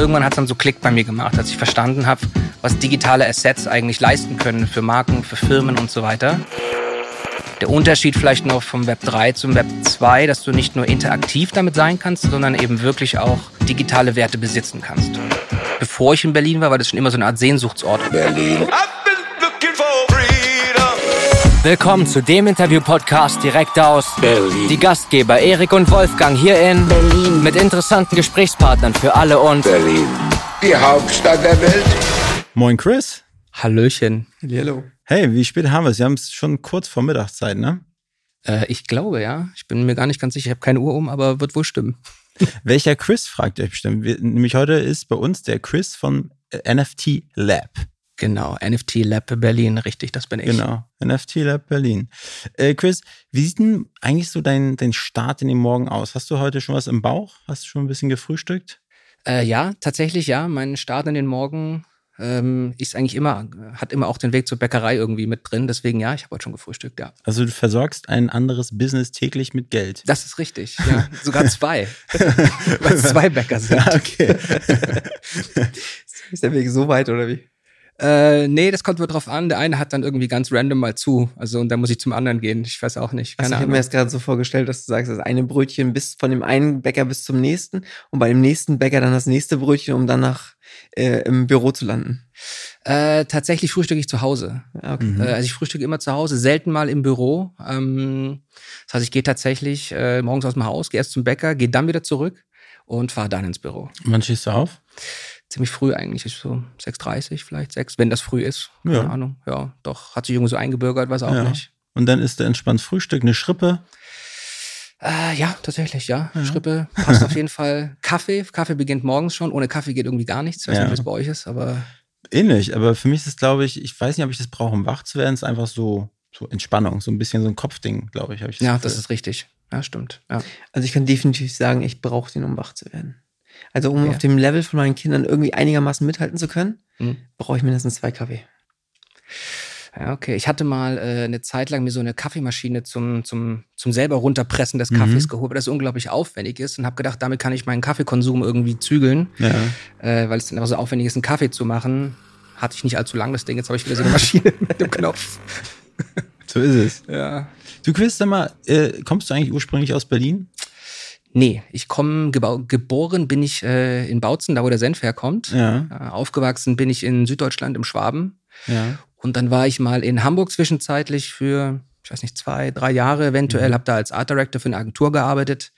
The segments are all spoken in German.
irgendwann hat es dann so Klick bei mir gemacht, als ich verstanden habe, was digitale Assets eigentlich leisten können für Marken, für Firmen und so weiter. Der Unterschied vielleicht noch vom Web 3 zum Web 2, dass du nicht nur interaktiv damit sein kannst, sondern eben wirklich auch digitale Werte besitzen kannst. Bevor ich in Berlin war, war das schon immer so eine Art Sehnsuchtsort. Berlin. Willkommen zu dem Interview-Podcast direkt aus Berlin. Die Gastgeber Erik und Wolfgang hier in Berlin mit interessanten Gesprächspartnern für alle und Berlin, die Hauptstadt der Welt. Moin Chris. Hallöchen. Hallo. Hey, wie spät haben wir es? Wir haben es schon kurz vor Mittagszeit, ne? Äh, ich glaube, ja. Ich bin mir gar nicht ganz sicher. Ich habe keine Uhr um, aber wird wohl stimmen. Welcher Chris, fragt ihr bestimmt. Wir, nämlich heute ist bei uns der Chris von NFT Lab. Genau, NFT Lab Berlin, richtig, das bin ich. Genau, NFT Lab Berlin. Äh, Chris, wie sieht denn eigentlich so dein, dein Start in den Morgen aus? Hast du heute schon was im Bauch? Hast du schon ein bisschen gefrühstückt? Äh, ja, tatsächlich ja. Mein Start in den Morgen ähm, ist eigentlich immer, hat immer auch den Weg zur Bäckerei irgendwie mit drin. Deswegen ja, ich habe heute schon gefrühstückt, ja. Also du versorgst ein anderes Business täglich mit Geld. Das ist richtig, ja. Sogar zwei. Weil es zwei Bäcker sind. Ja, okay. ist der Weg so weit, oder wie? Äh, nee, das kommt wohl drauf an. Der eine hat dann irgendwie ganz random mal zu. Also, und dann muss ich zum anderen gehen. Ich weiß auch nicht. Keine also, ich habe mir das gerade so vorgestellt, dass du sagst, das eine Brötchen bis von dem einen Bäcker bis zum nächsten und bei dem nächsten Bäcker dann das nächste Brötchen, um dann nach äh, im Büro zu landen. Äh, tatsächlich frühstücke ich zu Hause. Okay. Mhm. Also ich frühstücke immer zu Hause, selten mal im Büro. Ähm, das heißt, ich gehe tatsächlich äh, morgens aus dem Haus, gehe erst zum Bäcker, gehe dann wieder zurück und fahre dann ins Büro. Wann stehst du auf? Ziemlich früh eigentlich, ist so 6.30 vielleicht, 6, wenn das früh ist. Keine ja. Ahnung. Ja, doch, hat sich irgendwie so eingebürgert, weiß auch ja. nicht. Und dann ist der entspannt Frühstück, eine Schrippe. Äh, ja, tatsächlich, ja. ja. Schrippe passt auf jeden Fall. Kaffee, Kaffee beginnt morgens schon. Ohne Kaffee geht irgendwie gar nichts. Ich weiß ja. nicht, was bei euch ist, aber. Ähnlich, aber für mich ist es, glaube ich, ich weiß nicht, ob ich das brauche, um wach zu werden. Es ist einfach so, so Entspannung, so ein bisschen so ein Kopfding, glaube ich. ich das ja, das ist richtig. Ja, stimmt. Ja. Also ich kann definitiv sagen, ich brauche den, um wach zu werden. Also um ja. auf dem Level von meinen Kindern irgendwie einigermaßen mithalten zu können, mhm. brauche ich mindestens zwei Kaffee. Ja, okay. Ich hatte mal äh, eine Zeit lang mir so eine Kaffeemaschine zum, zum, zum selber runterpressen des Kaffees mhm. geholt, weil das unglaublich aufwendig ist und habe gedacht, damit kann ich meinen Kaffeekonsum irgendwie zügeln, ja. äh, weil es dann aber so aufwendig ist, einen Kaffee zu machen. Hatte ich nicht allzu lang das Ding, jetzt habe ich wieder so eine Maschine mit dem Knopf. So ist es. Ja. Du Chris, sag mal, äh, kommst du eigentlich ursprünglich aus Berlin? Nee, ich komme, geboren bin ich äh, in Bautzen, da wo der Senf herkommt. Ja. Äh, aufgewachsen bin ich in Süddeutschland im Schwaben. Ja. Und dann war ich mal in Hamburg zwischenzeitlich für, ich weiß nicht, zwei, drei Jahre eventuell, mhm. habe da als Art Director für eine Agentur gearbeitet.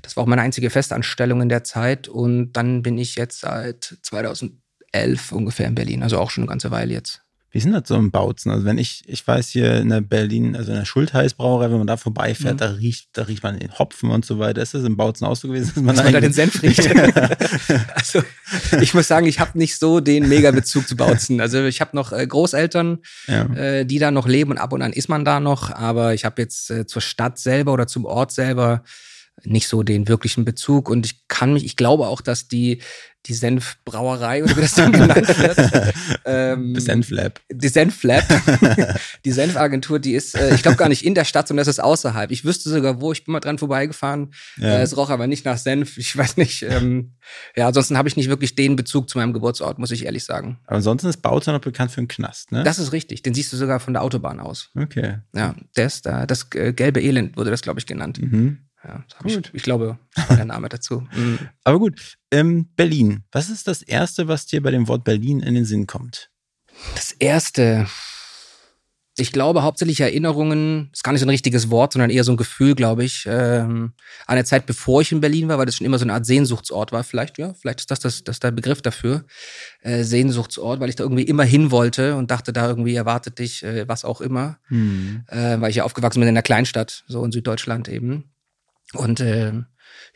Das war auch meine einzige Festanstellung in der Zeit. Und dann bin ich jetzt seit 2011 ungefähr in Berlin, also auch schon eine ganze Weile jetzt. Wie sind das so im Bautzen? Also wenn ich, ich weiß hier in der Berlin, also in der Schultheißbrauerei, wenn man da vorbeifährt, mhm. da riecht, da riecht man den Hopfen und so weiter. Ist das im Bautzen auch so gewesen, dass man, dass man da den Senf riecht? also ich muss sagen, ich habe nicht so den Mega-Bezug zu Bautzen. Also ich habe noch äh, Großeltern, ja. äh, die da noch leben und ab und an ist man da noch, aber ich habe jetzt äh, zur Stadt selber oder zum Ort selber nicht so den wirklichen Bezug und ich kann mich, ich glaube auch, dass die die Senfbrauerei oder wie das dann genannt wird. ähm, Senflab. Die Senflab. die Senfagentur, die ist, äh, ich glaube gar nicht in der Stadt, sondern das ist außerhalb. Ich wüsste sogar wo, ich bin mal dran vorbeigefahren. Ja. Äh, es roch aber nicht nach Senf. Ich weiß nicht. Ähm, ja, ansonsten habe ich nicht wirklich den Bezug zu meinem Geburtsort, muss ich ehrlich sagen. Aber ansonsten ist Bautzen noch bekannt für einen Knast, ne? Das ist richtig. Den siehst du sogar von der Autobahn aus. Okay. Ja, der ist da. Das äh, gelbe Elend wurde das, glaube ich, genannt. Mhm. Ja. Ich, ich, glaube, der Name dazu. Mhm. Aber gut, ähm, Berlin. Was ist das Erste, was dir bei dem Wort Berlin in den Sinn kommt? Das Erste. Ich glaube, hauptsächlich Erinnerungen, ist gar nicht so ein richtiges Wort, sondern eher so ein Gefühl, glaube ich, ähm, an der Zeit, bevor ich in Berlin war, weil das schon immer so eine Art Sehnsuchtsort war. Vielleicht, ja, vielleicht ist das, das, das der Begriff dafür. Äh, Sehnsuchtsort, weil ich da irgendwie immer hin wollte und dachte, da irgendwie erwartet dich äh, was auch immer. Mhm. Äh, weil ich ja aufgewachsen bin in einer Kleinstadt, so in Süddeutschland eben. Und äh,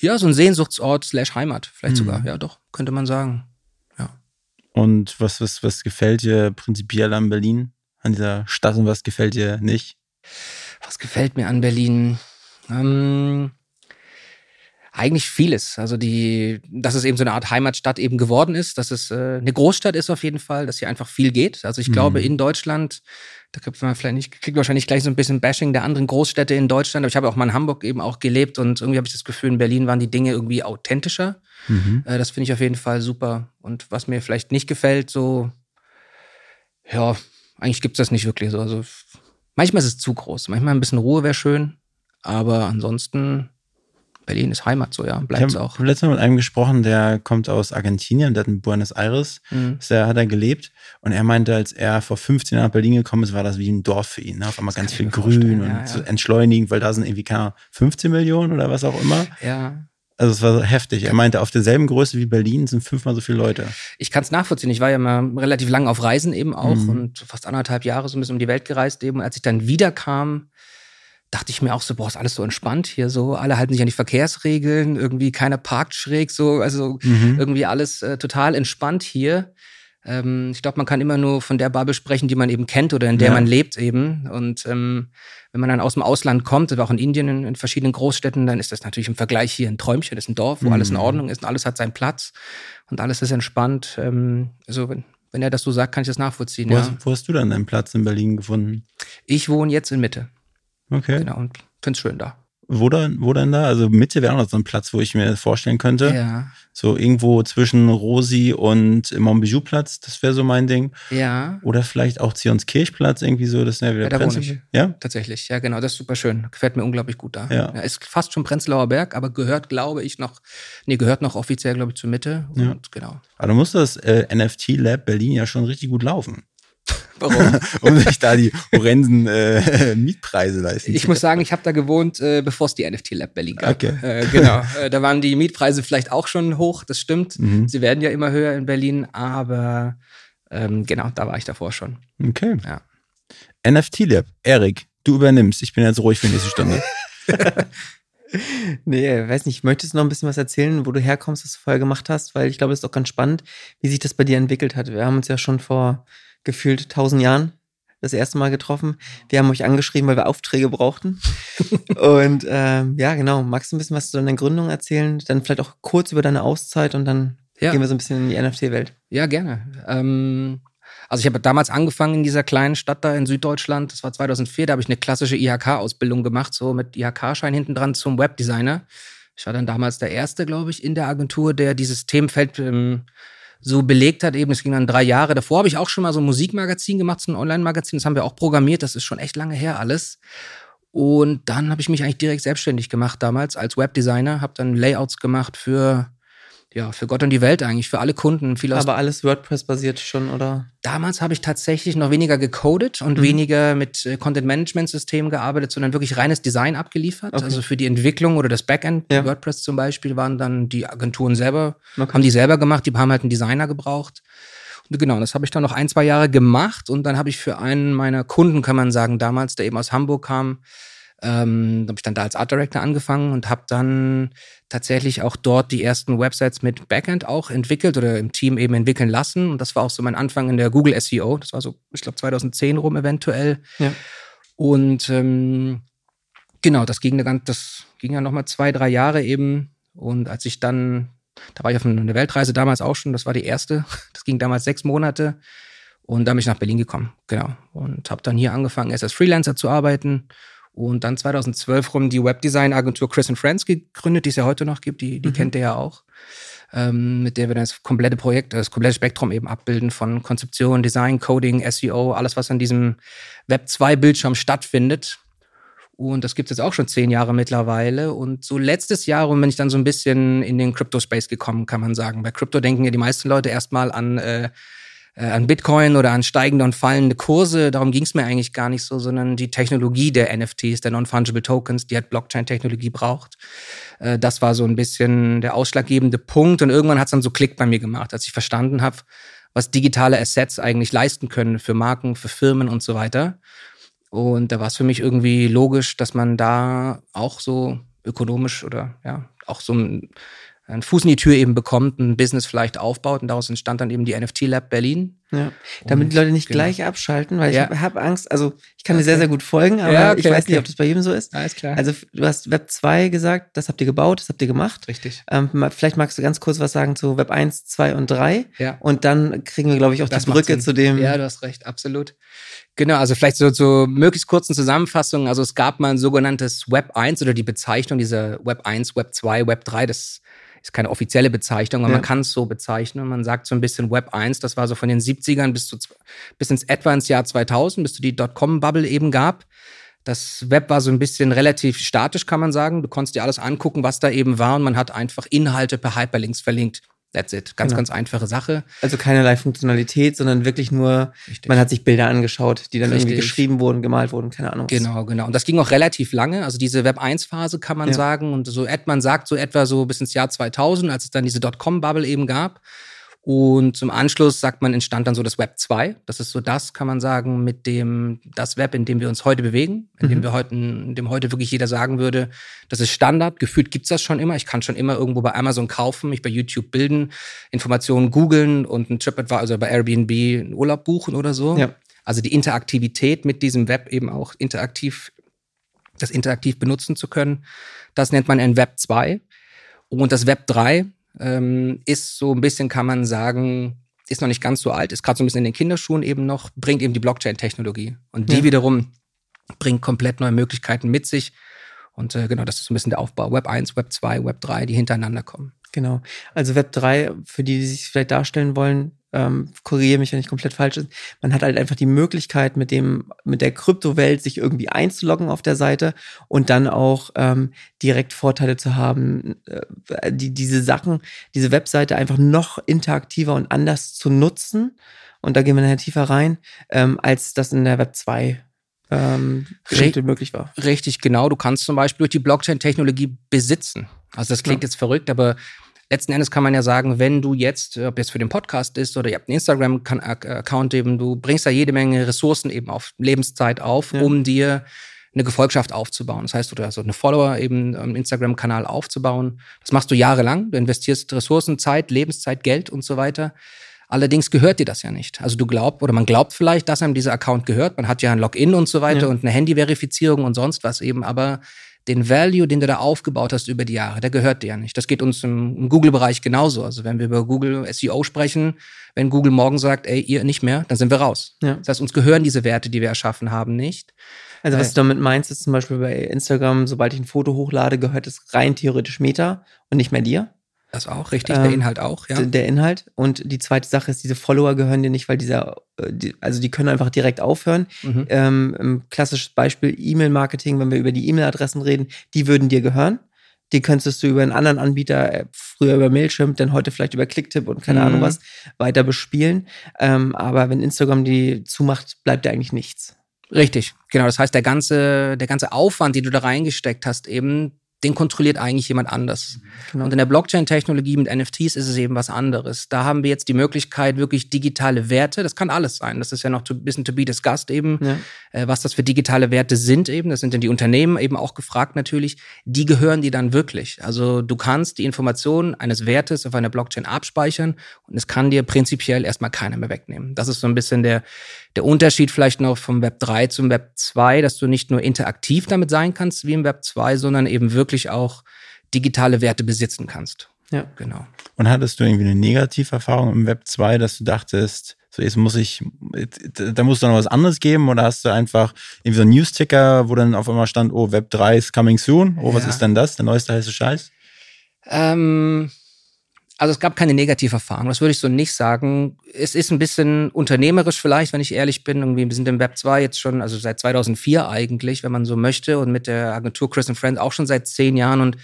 ja, so ein Sehnsuchtsort slash Heimat, vielleicht mhm. sogar, ja doch, könnte man sagen. Ja. Und was, was, was gefällt dir prinzipiell an Berlin, an dieser Stadt und was gefällt dir nicht? Was gefällt mir an Berlin? Ähm, Eigentlich vieles. Also die, dass es eben so eine Art Heimatstadt eben geworden ist, dass es äh, eine Großstadt ist auf jeden Fall, dass hier einfach viel geht. Also ich mhm. glaube in Deutschland, da kriegt man vielleicht nicht, kriegt wahrscheinlich gleich so ein bisschen Bashing der anderen Großstädte in Deutschland. Aber ich habe auch mal in Hamburg eben auch gelebt und irgendwie habe ich das Gefühl, in Berlin waren die Dinge irgendwie authentischer. Mhm. Äh, das finde ich auf jeden Fall super. Und was mir vielleicht nicht gefällt, so, ja, eigentlich gibt es das nicht wirklich so. Also manchmal ist es zu groß. Manchmal ein bisschen Ruhe wäre schön. Aber ansonsten Berlin ist Heimat, so ja, bleibt es auch. Ich habe letztes Mal mit einem gesprochen, der kommt aus Argentinien, der hat in Buenos Aires, mhm. der hat er gelebt und er meinte, als er vor 15 Jahren nach Berlin gekommen ist, war das wie ein Dorf für ihn. Ne? Auf einmal das ganz viel Grün und ja, ja. so entschleunigend, weil da sind irgendwie keine 15 Millionen oder was auch immer. Ja. Also es war heftig. Er meinte, auf derselben Größe wie Berlin sind fünfmal so viele Leute. Ich kann es nachvollziehen. Ich war ja mal relativ lang auf Reisen eben auch mhm. und fast anderthalb Jahre so ein bisschen um die Welt gereist eben. Als ich dann wiederkam, dachte ich mir auch so, boah, ist alles so entspannt hier so. Alle halten sich an die Verkehrsregeln, irgendwie keiner parkt schräg so, also mhm. irgendwie alles äh, total entspannt hier. Ähm, ich glaube, man kann immer nur von der Bubble sprechen, die man eben kennt oder in der ja. man lebt eben. Und ähm, wenn man dann aus dem Ausland kommt, oder auch in Indien, in, in, verschiedenen Großstädten, dann ist das natürlich im Vergleich hier ein Träumchen, das ist ein Dorf, wo mhm. alles in Ordnung ist und alles hat seinen Platz und alles ist entspannt. Ähm, also wenn, wenn er das so sagt, kann ich das nachvollziehen. Wo, ja. hast, wo hast du dann deinen Platz in Berlin gefunden? Ich wohne jetzt in Mitte. Okay. Genau, und finde es schön da. Wo denn, wo denn da? Also Mitte wäre auch noch so ein Platz, wo ich mir vorstellen könnte. Ja. So irgendwo zwischen Rosi und Montbijou-Platz, das wäre so mein Ding. Ja. Oder vielleicht auch Zionskirchplatz, irgendwie so, das wäre wieder ja, Prenzl. Ja? Tatsächlich, ja genau, das ist super schön. Gefällt mir unglaublich gut da. Ja. ja ist fast schon Prenzlauer Berg, aber gehört, glaube ich, noch, nee, gehört noch offiziell, glaube ich, zur Mitte. Und ja. genau. Aber du musst das äh, NFT Lab Berlin ja schon richtig gut laufen. Warum? um sich da die horrenden äh, Mietpreise leisten Ich muss sagen, ich habe da gewohnt, äh, bevor es die NFT Lab Berlin gab. Okay. Äh, genau. Äh, da waren die Mietpreise vielleicht auch schon hoch, das stimmt. Mhm. Sie werden ja immer höher in Berlin, aber ähm, genau, da war ich davor schon. Okay. Ja. NFT Lab, Erik, du übernimmst. Ich bin jetzt ruhig für die nächste Stunde. nee, weiß nicht, möchtest du noch ein bisschen was erzählen, wo du herkommst, was du vorher gemacht hast? Weil ich glaube, es ist auch ganz spannend, wie sich das bei dir entwickelt hat. Wir haben uns ja schon vor gefühlt tausend Jahren das erste Mal getroffen. Wir haben euch angeschrieben, weil wir Aufträge brauchten. und ähm, ja, genau. Magst du ein bisschen was zu deiner Gründung erzählen? Dann vielleicht auch kurz über deine Auszeit und dann ja. gehen wir so ein bisschen in die NFT-Welt. Ja, gerne. Ähm, also ich habe damals angefangen in dieser kleinen Stadt da in Süddeutschland. Das war 2004. Da habe ich eine klassische IHK-Ausbildung gemacht, so mit IHK-Schein hinten dran zum Webdesigner. Ich war dann damals der Erste, glaube ich, in der Agentur, der dieses Themenfeld ähm, so belegt hat eben. Es ging dann drei Jahre. Davor habe ich auch schon mal so ein Musikmagazin gemacht, so ein Online-Magazin. Das haben wir auch programmiert. Das ist schon echt lange her alles. Und dann habe ich mich eigentlich direkt selbstständig gemacht damals als Webdesigner. Habe dann Layouts gemacht für ja, für Gott und die Welt eigentlich, für alle Kunden. Viel Aber alles WordPress-basiert schon, oder? Damals habe ich tatsächlich noch weniger gecodet und mhm. weniger mit äh, Content-Management-Systemen gearbeitet, sondern wirklich reines Design abgeliefert. Okay. Also für die Entwicklung oder das Backend, ja. WordPress zum Beispiel, waren dann die Agenturen selber, okay. haben die selber gemacht, die haben halt einen Designer gebraucht. Und genau, das habe ich dann noch ein, zwei Jahre gemacht und dann habe ich für einen meiner Kunden, kann man sagen, damals, der eben aus Hamburg kam, ähm, habe ich dann da als Art Director angefangen und habe dann tatsächlich auch dort die ersten Websites mit Backend auch entwickelt oder im Team eben entwickeln lassen. Und das war auch so mein Anfang in der Google SEO. Das war so, ich glaube, 2010 rum eventuell. Ja. Und ähm, genau, das ging, eine, das ging ja nochmal zwei, drei Jahre eben. Und als ich dann, da war ich auf einer Weltreise damals auch schon, das war die erste. Das ging damals sechs Monate. Und da bin ich nach Berlin gekommen, genau. Und habe dann hier angefangen, erst als Freelancer zu arbeiten und dann 2012 rum die Webdesign-Agentur Chris Friends gegründet, die es ja heute noch gibt, die, die mhm. kennt ihr ja auch. Ähm, mit der wir das komplette Projekt, das komplette Spektrum eben abbilden von Konzeption, Design, Coding, SEO, alles, was an diesem Web 2-Bildschirm stattfindet. Und das gibt es jetzt auch schon zehn Jahre mittlerweile. Und so letztes Jahr rum bin ich dann so ein bisschen in den Crypto-Space gekommen, kann man sagen. Bei Crypto denken ja die meisten Leute erstmal an äh, äh, an Bitcoin oder an steigende und fallende Kurse. Darum ging es mir eigentlich gar nicht so, sondern die Technologie der NFTs, der Non-Fungible Tokens, die halt Blockchain-Technologie braucht. Äh, das war so ein bisschen der ausschlaggebende Punkt. Und irgendwann hat es dann so Klick bei mir gemacht, als ich verstanden habe, was digitale Assets eigentlich leisten können für Marken, für Firmen und so weiter. Und da war es für mich irgendwie logisch, dass man da auch so ökonomisch oder ja, auch so ein einen Fuß in die Tür eben bekommt, ein Business vielleicht aufbaut und daraus entstand dann eben die NFT Lab Berlin. Ja, damit und, die Leute nicht genau. gleich abschalten, weil ja. ich habe hab Angst, also ich kann okay. dir sehr, sehr gut folgen, aber ja, okay, ich weiß okay. nicht, ob das bei jedem so ist. Alles klar. Also du hast Web 2 gesagt, das habt ihr gebaut, das habt ihr gemacht. Richtig. Ähm, vielleicht magst du ganz kurz was sagen zu Web 1, 2 und 3. Ja. Und dann kriegen wir, glaube ich, auch das die Brücke zu dem. Ja, du hast recht, absolut. Genau, also vielleicht so zur so möglichst kurzen Zusammenfassung. Also es gab mal ein sogenanntes Web 1 oder die Bezeichnung dieser Web 1, Web 2, Web 3, das ist keine offizielle Bezeichnung, aber ja. man kann es so bezeichnen. Man sagt so ein bisschen Web 1, das war so von den 70ern bis, zu, bis ins etwa ins Jahr 2000, bis zu die Dotcom-Bubble eben gab. Das Web war so ein bisschen relativ statisch, kann man sagen. Du konntest dir alles angucken, was da eben war und man hat einfach Inhalte per Hyperlinks verlinkt. That's it. Ganz, genau. ganz einfache Sache. Also keinerlei Funktionalität, sondern wirklich nur, Richtig. man hat sich Bilder angeschaut, die dann Richtig. irgendwie geschrieben wurden, gemalt wurden, keine Ahnung. Genau, genau. Und das ging auch relativ lange. Also diese Web 1-Phase kann man ja. sagen. Und so, man sagt so etwa so bis ins Jahr 2000, als es dann diese Dotcom-Bubble eben gab. Und zum Anschluss sagt man, entstand dann so das Web 2. Das ist so das, kann man sagen, mit dem, das Web, in dem wir uns heute bewegen, in dem mhm. wir heute, in dem heute wirklich jeder sagen würde, das ist Standard. Gefühlt gibt's das schon immer. Ich kann schon immer irgendwo bei Amazon kaufen, mich bei YouTube bilden, Informationen googeln und ein TripAdvisor, also bei Airbnb einen Urlaub buchen oder so. Ja. Also die Interaktivität mit diesem Web eben auch interaktiv, das interaktiv benutzen zu können. Das nennt man ein Web 2. Und das Web 3, ähm, ist so ein bisschen, kann man sagen, ist noch nicht ganz so alt, ist gerade so ein bisschen in den Kinderschuhen eben noch, bringt eben die Blockchain-Technologie. Und die ja. wiederum bringt komplett neue Möglichkeiten mit sich. Und äh, genau, das ist so ein bisschen der Aufbau. Web 1, Web 2, Web 3, die hintereinander kommen. Genau. Also Web 3, für die, die sich vielleicht darstellen wollen, ähm, korrigiere mich, wenn ich komplett falsch ist. Man hat halt einfach die Möglichkeit, mit dem, mit der Kryptowelt sich irgendwie einzuloggen auf der Seite und dann auch ähm, direkt Vorteile zu haben, äh, die, diese Sachen, diese Webseite einfach noch interaktiver und anders zu nutzen. Und da gehen wir nachher tiefer rein, ähm, als das in der Web 2 ähm, Geschichte möglich war. Richtig, genau. Du kannst zum Beispiel durch die Blockchain-Technologie besitzen. Also das klingt ja. jetzt verrückt, aber letzten Endes kann man ja sagen, wenn du jetzt, ob jetzt für den Podcast ist oder ihr habt einen Instagram-Account eben, du bringst da jede Menge Ressourcen eben auf Lebenszeit auf, ja. um dir eine Gefolgschaft aufzubauen. Das heißt, du hast so eine Follower eben im Instagram-Kanal aufzubauen. Das machst du jahrelang. Du investierst Ressourcen, Zeit, Lebenszeit, Geld und so weiter. Allerdings gehört dir das ja nicht. Also du glaubst, oder man glaubt vielleicht, dass einem dieser Account gehört. Man hat ja ein Login und so weiter ja. und eine Handyverifizierung und sonst was eben, aber den Value, den du da aufgebaut hast über die Jahre, der gehört dir ja nicht. Das geht uns im, im Google-Bereich genauso. Also wenn wir über Google SEO sprechen, wenn Google morgen sagt, ey, ihr nicht mehr, dann sind wir raus. Ja. Das heißt, uns gehören diese Werte, die wir erschaffen haben, nicht. Also was du damit meinst, ist zum Beispiel bei Instagram, sobald ich ein Foto hochlade, gehört es rein theoretisch Meta und nicht mehr dir. Das auch, richtig, der ähm, Inhalt auch, ja. Der Inhalt. Und die zweite Sache ist, diese Follower gehören dir nicht, weil dieser, äh, also die können einfach direkt aufhören. Mhm. Ähm, klassisches Beispiel E-Mail-Marketing, wenn wir über die E-Mail-Adressen reden, die würden dir gehören. Die könntest du über einen anderen Anbieter, äh, früher über Mailchimp, dann heute vielleicht über Clicktip und keine mhm. Ahnung was, weiter bespielen. Ähm, aber wenn Instagram die zumacht, bleibt dir eigentlich nichts. Richtig, genau. Das heißt, der ganze, der ganze Aufwand, den du da reingesteckt hast, eben, den kontrolliert eigentlich jemand anders. Genau. Und in der Blockchain-Technologie mit NFTs ist es eben was anderes. Da haben wir jetzt die Möglichkeit, wirklich digitale Werte, das kann alles sein, das ist ja noch ein bisschen to be discussed eben, ja. äh, was das für digitale Werte sind eben, das sind denn die Unternehmen eben auch gefragt natürlich, die gehören die dann wirklich. Also du kannst die Informationen eines Wertes auf einer Blockchain abspeichern und es kann dir prinzipiell erstmal keiner mehr wegnehmen. Das ist so ein bisschen der, der Unterschied vielleicht noch vom Web 3 zum Web 2, dass du nicht nur interaktiv damit sein kannst wie im Web 2, sondern eben wirklich auch digitale Werte besitzen kannst. Ja. Genau. Und hattest du irgendwie eine Negativerfahrung im Web 2, dass du dachtest, so jetzt muss ich, da muss du noch was anderes geben oder hast du einfach irgendwie so einen News-Ticker, wo dann auf einmal stand, oh, Web 3 ist coming soon? Oh, was ja. ist denn das? Der neueste heiße Scheiß? Ähm, also es gab keine Negativerfahrung, das würde ich so nicht sagen. Es ist ein bisschen unternehmerisch vielleicht, wenn ich ehrlich bin. Irgendwie, wir sind im Web 2 jetzt schon, also seit 2004 eigentlich, wenn man so möchte. Und mit der Agentur Chris Friends auch schon seit zehn Jahren. Und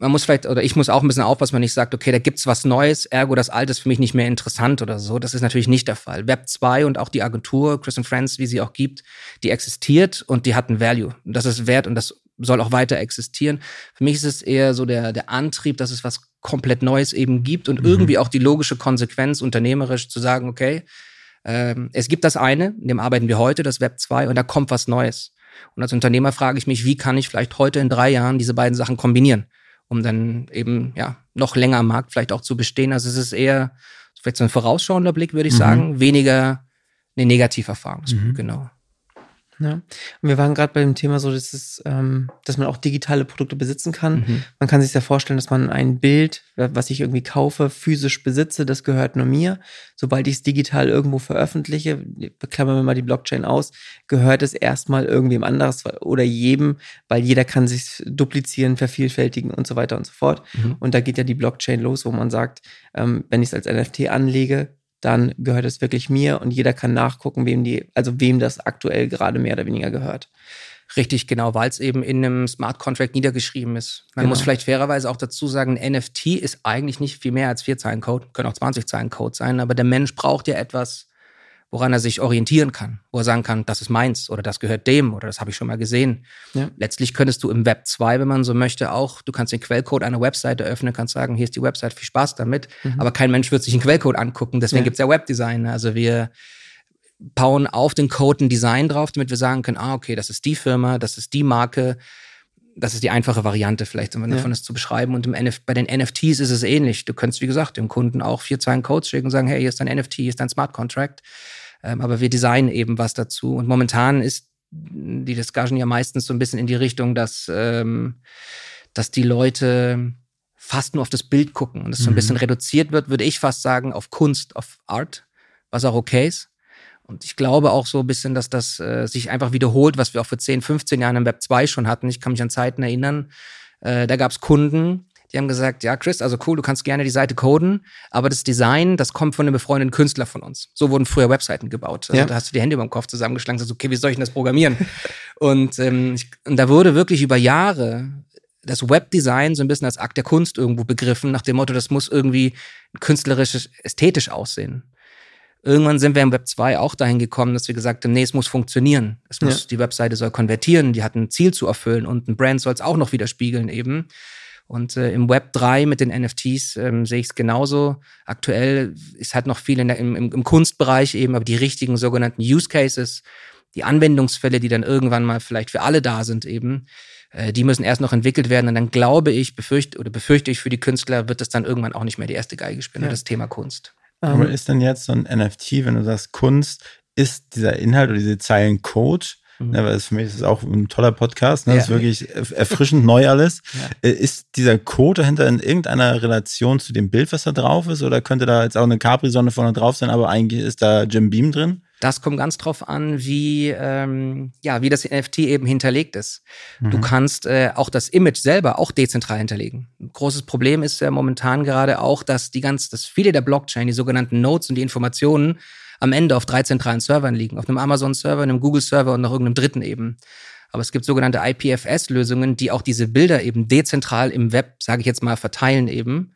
man muss vielleicht, oder ich muss auch ein bisschen aufpassen, wenn ich sage, okay, da gibt's was Neues, ergo das Alte ist für mich nicht mehr interessant oder so. Das ist natürlich nicht der Fall. Web 2 und auch die Agentur Chris Friends, wie sie auch gibt, die existiert und die hat einen Value. Und das ist wert und das soll auch weiter existieren. Für mich ist es eher so der, der Antrieb, dass es was komplett Neues eben gibt und mhm. irgendwie auch die logische Konsequenz unternehmerisch zu sagen, okay, ähm, es gibt das eine, in dem arbeiten wir heute, das Web 2, und da kommt was Neues. Und als Unternehmer frage ich mich, wie kann ich vielleicht heute in drei Jahren diese beiden Sachen kombinieren? um dann eben ja noch länger am Markt vielleicht auch zu bestehen. Also es ist eher vielleicht so ein vorausschauender Blick, würde ich mhm. sagen, weniger eine Negativerfahrung. Mhm. Genau. Ja. Und wir waren gerade bei dem Thema so, dass, es, ähm, dass man auch digitale Produkte besitzen kann. Mhm. Man kann sich ja vorstellen, dass man ein Bild, was ich irgendwie kaufe, physisch besitze, das gehört nur mir. Sobald ich es digital irgendwo veröffentliche, klammern wir mal die Blockchain aus, gehört es erstmal irgendwem anderes oder jedem, weil jeder kann sich duplizieren, vervielfältigen und so weiter und so fort. Mhm. Und da geht ja die Blockchain los, wo man sagt, ähm, wenn ich es als NFT anlege, dann gehört es wirklich mir und jeder kann nachgucken, wem die, also wem das aktuell gerade mehr oder weniger gehört. Richtig, genau, weil es eben in einem Smart Contract niedergeschrieben ist. Man genau. muss vielleicht fairerweise auch dazu sagen, ein NFT ist eigentlich nicht viel mehr als vier Zeilen Code, können auch 20 Zeilen Code sein, aber der Mensch braucht ja etwas, woran er sich orientieren kann, wo er sagen kann, das ist meins oder das gehört dem oder das habe ich schon mal gesehen. Ja. Letztlich könntest du im Web 2, wenn man so möchte, auch, du kannst den Quellcode einer Webseite öffnen, kannst sagen, hier ist die Website, viel Spaß damit, mhm. aber kein Mensch wird sich einen Quellcode angucken, deswegen ja. gibt es ja Webdesign. Also wir bauen auf den Code ein Design drauf, damit wir sagen können, ah, okay, das ist die Firma, das ist die Marke, das ist die einfache Variante vielleicht, um ja. davon das zu beschreiben. Und bei den NFTs ist es ähnlich. Du könntest, wie gesagt, dem Kunden auch vier Zeilen Codes schicken und sagen, hey, hier ist dein NFT, hier ist dein Smart Contract. Ähm, aber wir designen eben was dazu. Und momentan ist die Discussion ja meistens so ein bisschen in die Richtung, dass, ähm, dass die Leute fast nur auf das Bild gucken und es mhm. so ein mhm. bisschen reduziert wird, würde ich fast sagen, auf Kunst, auf Art, was auch okay ist. Und ich glaube auch so ein bisschen, dass das äh, sich einfach wiederholt, was wir auch vor 10, 15 Jahren im Web 2 schon hatten. Ich kann mich an Zeiten erinnern, äh, da gab es Kunden, die haben gesagt, ja, Chris, also cool, du kannst gerne die Seite coden, aber das Design, das kommt von einem befreundeten Künstler von uns. So wurden früher Webseiten gebaut. Also ja. da hast du die Hände über dem Kopf zusammengeschlagen und sagst, okay, wie soll ich denn das programmieren? und, ähm, ich, und da wurde wirklich über Jahre das Webdesign so ein bisschen als Akt der Kunst irgendwo begriffen, nach dem Motto, das muss irgendwie künstlerisch, ästhetisch aussehen. Irgendwann sind wir im Web 2 auch dahin gekommen, dass wir gesagt haben, nee, es muss funktionieren. Es muss, ja. die Webseite soll konvertieren, die hat ein Ziel zu erfüllen und ein Brand soll es auch noch widerspiegeln eben. Und äh, im Web 3 mit den NFTs ähm, sehe ich es genauso. Aktuell ist halt noch viel in der, im, im, Kunstbereich eben, aber die richtigen sogenannten Use Cases, die Anwendungsfälle, die dann irgendwann mal vielleicht für alle da sind eben, äh, die müssen erst noch entwickelt werden. Und dann glaube ich, befürchte oder befürchte ich für die Künstler, wird das dann irgendwann auch nicht mehr die erste Geige spielen, ja. das Thema Kunst. Aber ist denn jetzt so ein NFT, wenn du sagst Kunst, ist dieser Inhalt oder diese Zeilen Code Mhm. Ja, weil für mich ist es auch ein toller Podcast. Ne? Ja. Das ist wirklich erfrischend neu alles. Ja. Äh, ist dieser Code dahinter in irgendeiner Relation zu dem Bild, was da drauf ist? Oder könnte da jetzt auch eine Capri-Sonne vorne drauf sein, aber eigentlich ist da Jim Beam drin? Das kommt ganz drauf an, wie, ähm, ja, wie das NFT eben hinterlegt ist. Mhm. Du kannst äh, auch das Image selber auch dezentral hinterlegen. Ein großes Problem ist ja momentan gerade auch, dass die ganz, dass viele der Blockchain, die sogenannten Nodes und die Informationen am Ende auf drei zentralen Servern liegen. Auf einem Amazon-Server, einem Google-Server und noch irgendeinem dritten eben. Aber es gibt sogenannte IPFS-Lösungen, die auch diese Bilder eben dezentral im Web, sage ich jetzt mal, verteilen eben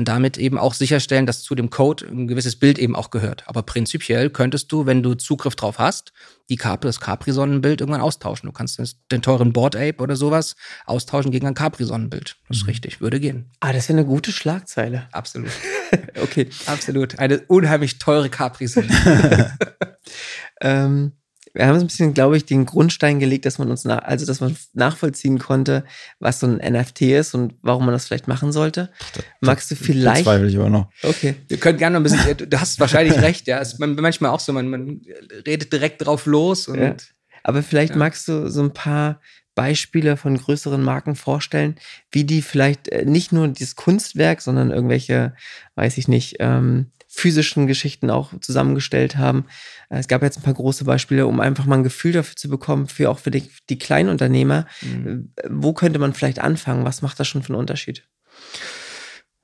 und damit eben auch sicherstellen, dass zu dem Code ein gewisses Bild eben auch gehört. Aber prinzipiell könntest du, wenn du Zugriff drauf hast, die Capri, das Capri-Sonnenbild irgendwann austauschen. Du kannst den teuren Board Ape oder sowas austauschen gegen ein Capri-Sonnenbild. Das ist mhm. richtig, würde gehen. Ah, das ist ja eine gute Schlagzeile. Absolut. okay. Absolut. Eine unheimlich teure Capri-Sonne. ähm, wir haben so ein bisschen, glaube ich, den Grundstein gelegt, dass man uns nach, also dass man nachvollziehen konnte, was so ein NFT ist und warum man das vielleicht machen sollte. Das, Magst du vielleicht? Zweifel ich aber noch. Okay. Wir können gerne noch ein bisschen, du hast wahrscheinlich recht, ja. Es ist manchmal auch so, man, man redet direkt drauf los und. Ja. Aber vielleicht ja. magst du so ein paar Beispiele von größeren Marken vorstellen, wie die vielleicht äh, nicht nur dieses Kunstwerk, sondern irgendwelche, weiß ich nicht, ähm, physischen Geschichten auch zusammengestellt haben. Äh, es gab jetzt ein paar große Beispiele, um einfach mal ein Gefühl dafür zu bekommen, für auch für die, die Kleinunternehmer. Mhm. Äh, wo könnte man vielleicht anfangen? Was macht das schon für einen Unterschied?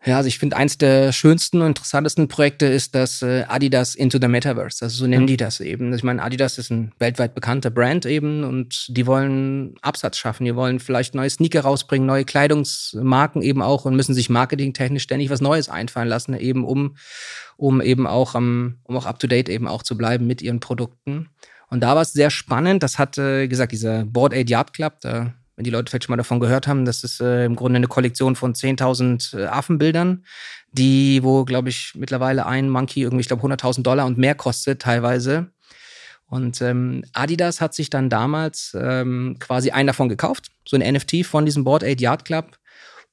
Ja, also ich finde, eins der schönsten und interessantesten Projekte ist das äh, Adidas Into the Metaverse. Also so nennen mhm. die das eben. Ich meine, Adidas ist ein weltweit bekannter Brand eben und die wollen Absatz schaffen. Die wollen vielleicht neue Sneaker rausbringen, neue Kleidungsmarken eben auch und müssen sich marketingtechnisch ständig was Neues einfallen lassen, eben um, um eben auch, um, um auch up to date eben auch zu bleiben mit ihren Produkten. Und da war es sehr spannend. Das hat, äh, gesagt, dieser Board Aid Yard Club, da wenn die Leute vielleicht schon mal davon gehört haben, das ist äh, im Grunde eine Kollektion von 10.000 äh, Affenbildern, die, wo, glaube ich, mittlerweile ein Monkey irgendwie, ich glaube, 100.000 Dollar und mehr kostet teilweise. Und ähm, Adidas hat sich dann damals ähm, quasi einen davon gekauft, so ein NFT von diesem Board 8 Yard Club,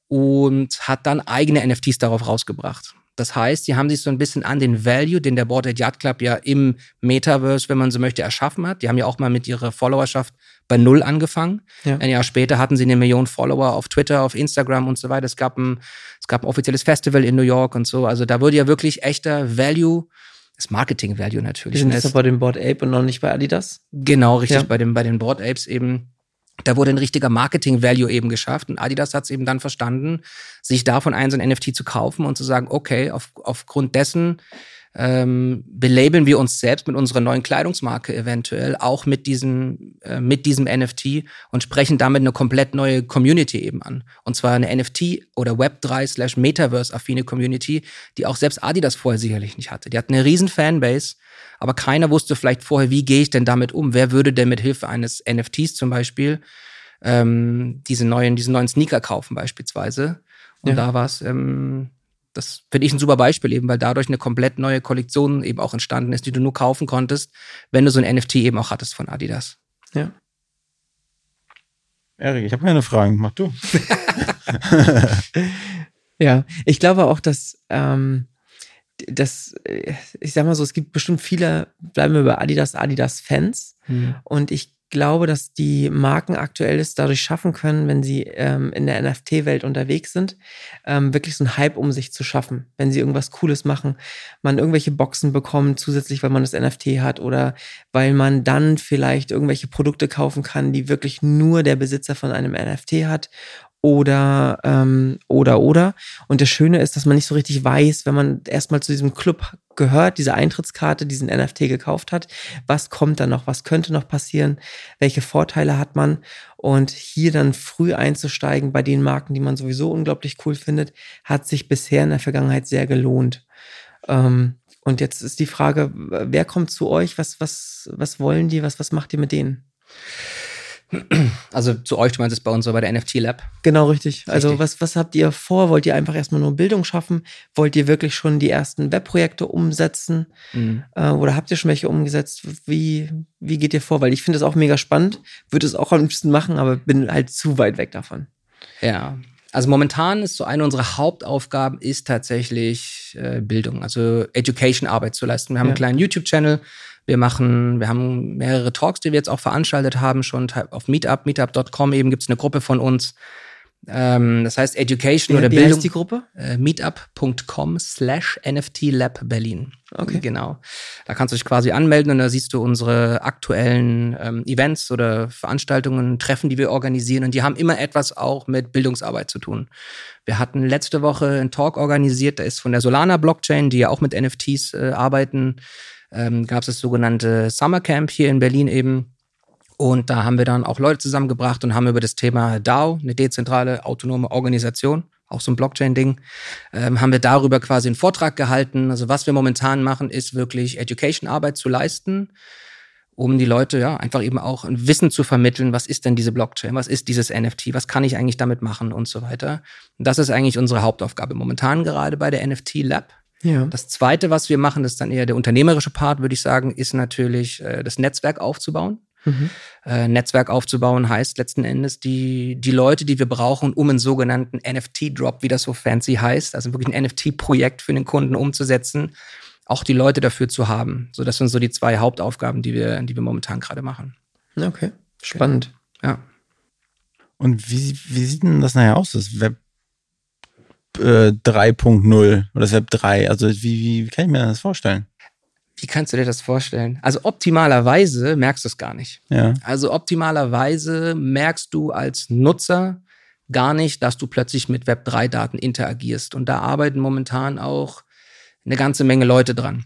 und hat dann eigene NFTs darauf rausgebracht. Das heißt, sie haben sich so ein bisschen an den Value, den der Board Yacht Club ja im Metaverse, wenn man so möchte, erschaffen hat. Die haben ja auch mal mit ihrer Followerschaft bei Null angefangen. Ja. Ein Jahr später hatten sie eine Million Follower auf Twitter, auf Instagram und so weiter. Es gab ein, es gab ein offizielles Festival in New York und so. Also da wurde ja wirklich echter Value das Marketing Value natürlich. Sind jetzt bei dem Board Ape und noch nicht bei Adidas. Genau, richtig, ja. bei, dem, bei den Board Apes eben da wurde ein richtiger Marketing-Value eben geschafft und Adidas hat es eben dann verstanden, sich davon ein so ein NFT zu kaufen und zu sagen, okay, auf, aufgrund dessen ähm, belabeln wir uns selbst mit unserer neuen Kleidungsmarke eventuell auch mit diesem, äh, mit diesem NFT und sprechen damit eine komplett neue Community eben an. Und zwar eine NFT oder Web3 slash Metaverse-affine Community, die auch selbst Adidas vorher sicherlich nicht hatte. Die hatten eine riesen Fanbase, aber keiner wusste vielleicht vorher, wie gehe ich denn damit um? Wer würde denn mit Hilfe eines NFTs zum Beispiel ähm, diese neuen, diesen neuen Sneaker kaufen beispielsweise? Und ja. da war es ähm, das finde ich ein super Beispiel eben, weil dadurch eine komplett neue Kollektion eben auch entstanden ist, die du nur kaufen konntest, wenn du so ein NFT eben auch hattest von Adidas. Ja. Erik, ich habe keine Fragen, mach du. ja, ich glaube auch, dass, ähm, dass, äh, ich sag mal so, es gibt bestimmt viele, bleiben wir bei Adidas, Adidas-Fans. Hm. Und ich glaube, dass die Marken aktuell es dadurch schaffen können, wenn sie ähm, in der NFT-Welt unterwegs sind, ähm, wirklich so einen Hype um sich zu schaffen. Wenn sie irgendwas Cooles machen, man irgendwelche Boxen bekommt, zusätzlich, weil man das NFT hat oder weil man dann vielleicht irgendwelche Produkte kaufen kann, die wirklich nur der Besitzer von einem NFT hat oder ähm, oder oder. Und das Schöne ist, dass man nicht so richtig weiß, wenn man erstmal zu diesem Club gehört, diese Eintrittskarte, diesen NFT gekauft hat, was kommt da noch, was könnte noch passieren, welche Vorteile hat man und hier dann früh einzusteigen bei den Marken, die man sowieso unglaublich cool findet, hat sich bisher in der Vergangenheit sehr gelohnt. Ähm, und jetzt ist die Frage, wer kommt zu euch? Was was was wollen die? Was was macht ihr mit denen? Also zu euch, du meinst es bei uns bei der NFT Lab? Genau, richtig. Also was, was habt ihr vor? Wollt ihr einfach erstmal nur Bildung schaffen? Wollt ihr wirklich schon die ersten Webprojekte umsetzen? Mhm. Äh, oder habt ihr schon welche umgesetzt? Wie, wie geht ihr vor? Weil ich finde es auch mega spannend, würde es auch am liebsten machen, aber bin halt zu weit weg davon. Ja, also momentan ist so eine unserer Hauptaufgaben ist tatsächlich äh, Bildung, also Education-Arbeit zu leisten. Wir haben ja. einen kleinen YouTube-Channel, wir machen, wir haben mehrere Talks, die wir jetzt auch veranstaltet haben, schon auf Meetup, meetup.com eben gibt es eine Gruppe von uns. Ähm, das heißt Education wie, oder wie Bildung. Heißt die Gruppe? Äh, meetup.com slash NFT Lab Berlin. Okay. Genau. Da kannst du dich quasi anmelden und da siehst du unsere aktuellen ähm, Events oder Veranstaltungen, Treffen, die wir organisieren und die haben immer etwas auch mit Bildungsarbeit zu tun. Wir hatten letzte Woche einen Talk organisiert, da ist von der Solana Blockchain, die ja auch mit NFTs äh, arbeiten, ähm, gab es das sogenannte Summer Camp hier in Berlin eben. Und da haben wir dann auch Leute zusammengebracht und haben über das Thema DAO, eine dezentrale autonome Organisation, auch so ein Blockchain-Ding, ähm, haben wir darüber quasi einen Vortrag gehalten. Also was wir momentan machen, ist wirklich Education-Arbeit zu leisten, um die Leute ja einfach eben auch ein Wissen zu vermitteln, was ist denn diese Blockchain, was ist dieses NFT, was kann ich eigentlich damit machen und so weiter. Und das ist eigentlich unsere Hauptaufgabe momentan gerade bei der NFT Lab. Ja. Das zweite, was wir machen, das ist dann eher der unternehmerische Part, würde ich sagen, ist natürlich äh, das Netzwerk aufzubauen. Mhm. Äh, Netzwerk aufzubauen heißt letzten Endes die, die Leute, die wir brauchen, um einen sogenannten NFT-Drop, wie das so fancy heißt, also wirklich ein NFT-Projekt für den Kunden umzusetzen, auch die Leute dafür zu haben. So, das sind so die zwei Hauptaufgaben, die wir, die wir momentan gerade machen. Okay, spannend. Ja. Und wie, wie sieht denn das nachher aus, das Web 3.0 äh, oder das Web 3? Also wie, wie kann ich mir das vorstellen? Wie kannst du dir das vorstellen? Also optimalerweise merkst du es gar nicht. Ja. Also optimalerweise merkst du als Nutzer gar nicht, dass du plötzlich mit Web 3 Daten interagierst. Und da arbeiten momentan auch eine ganze Menge Leute dran.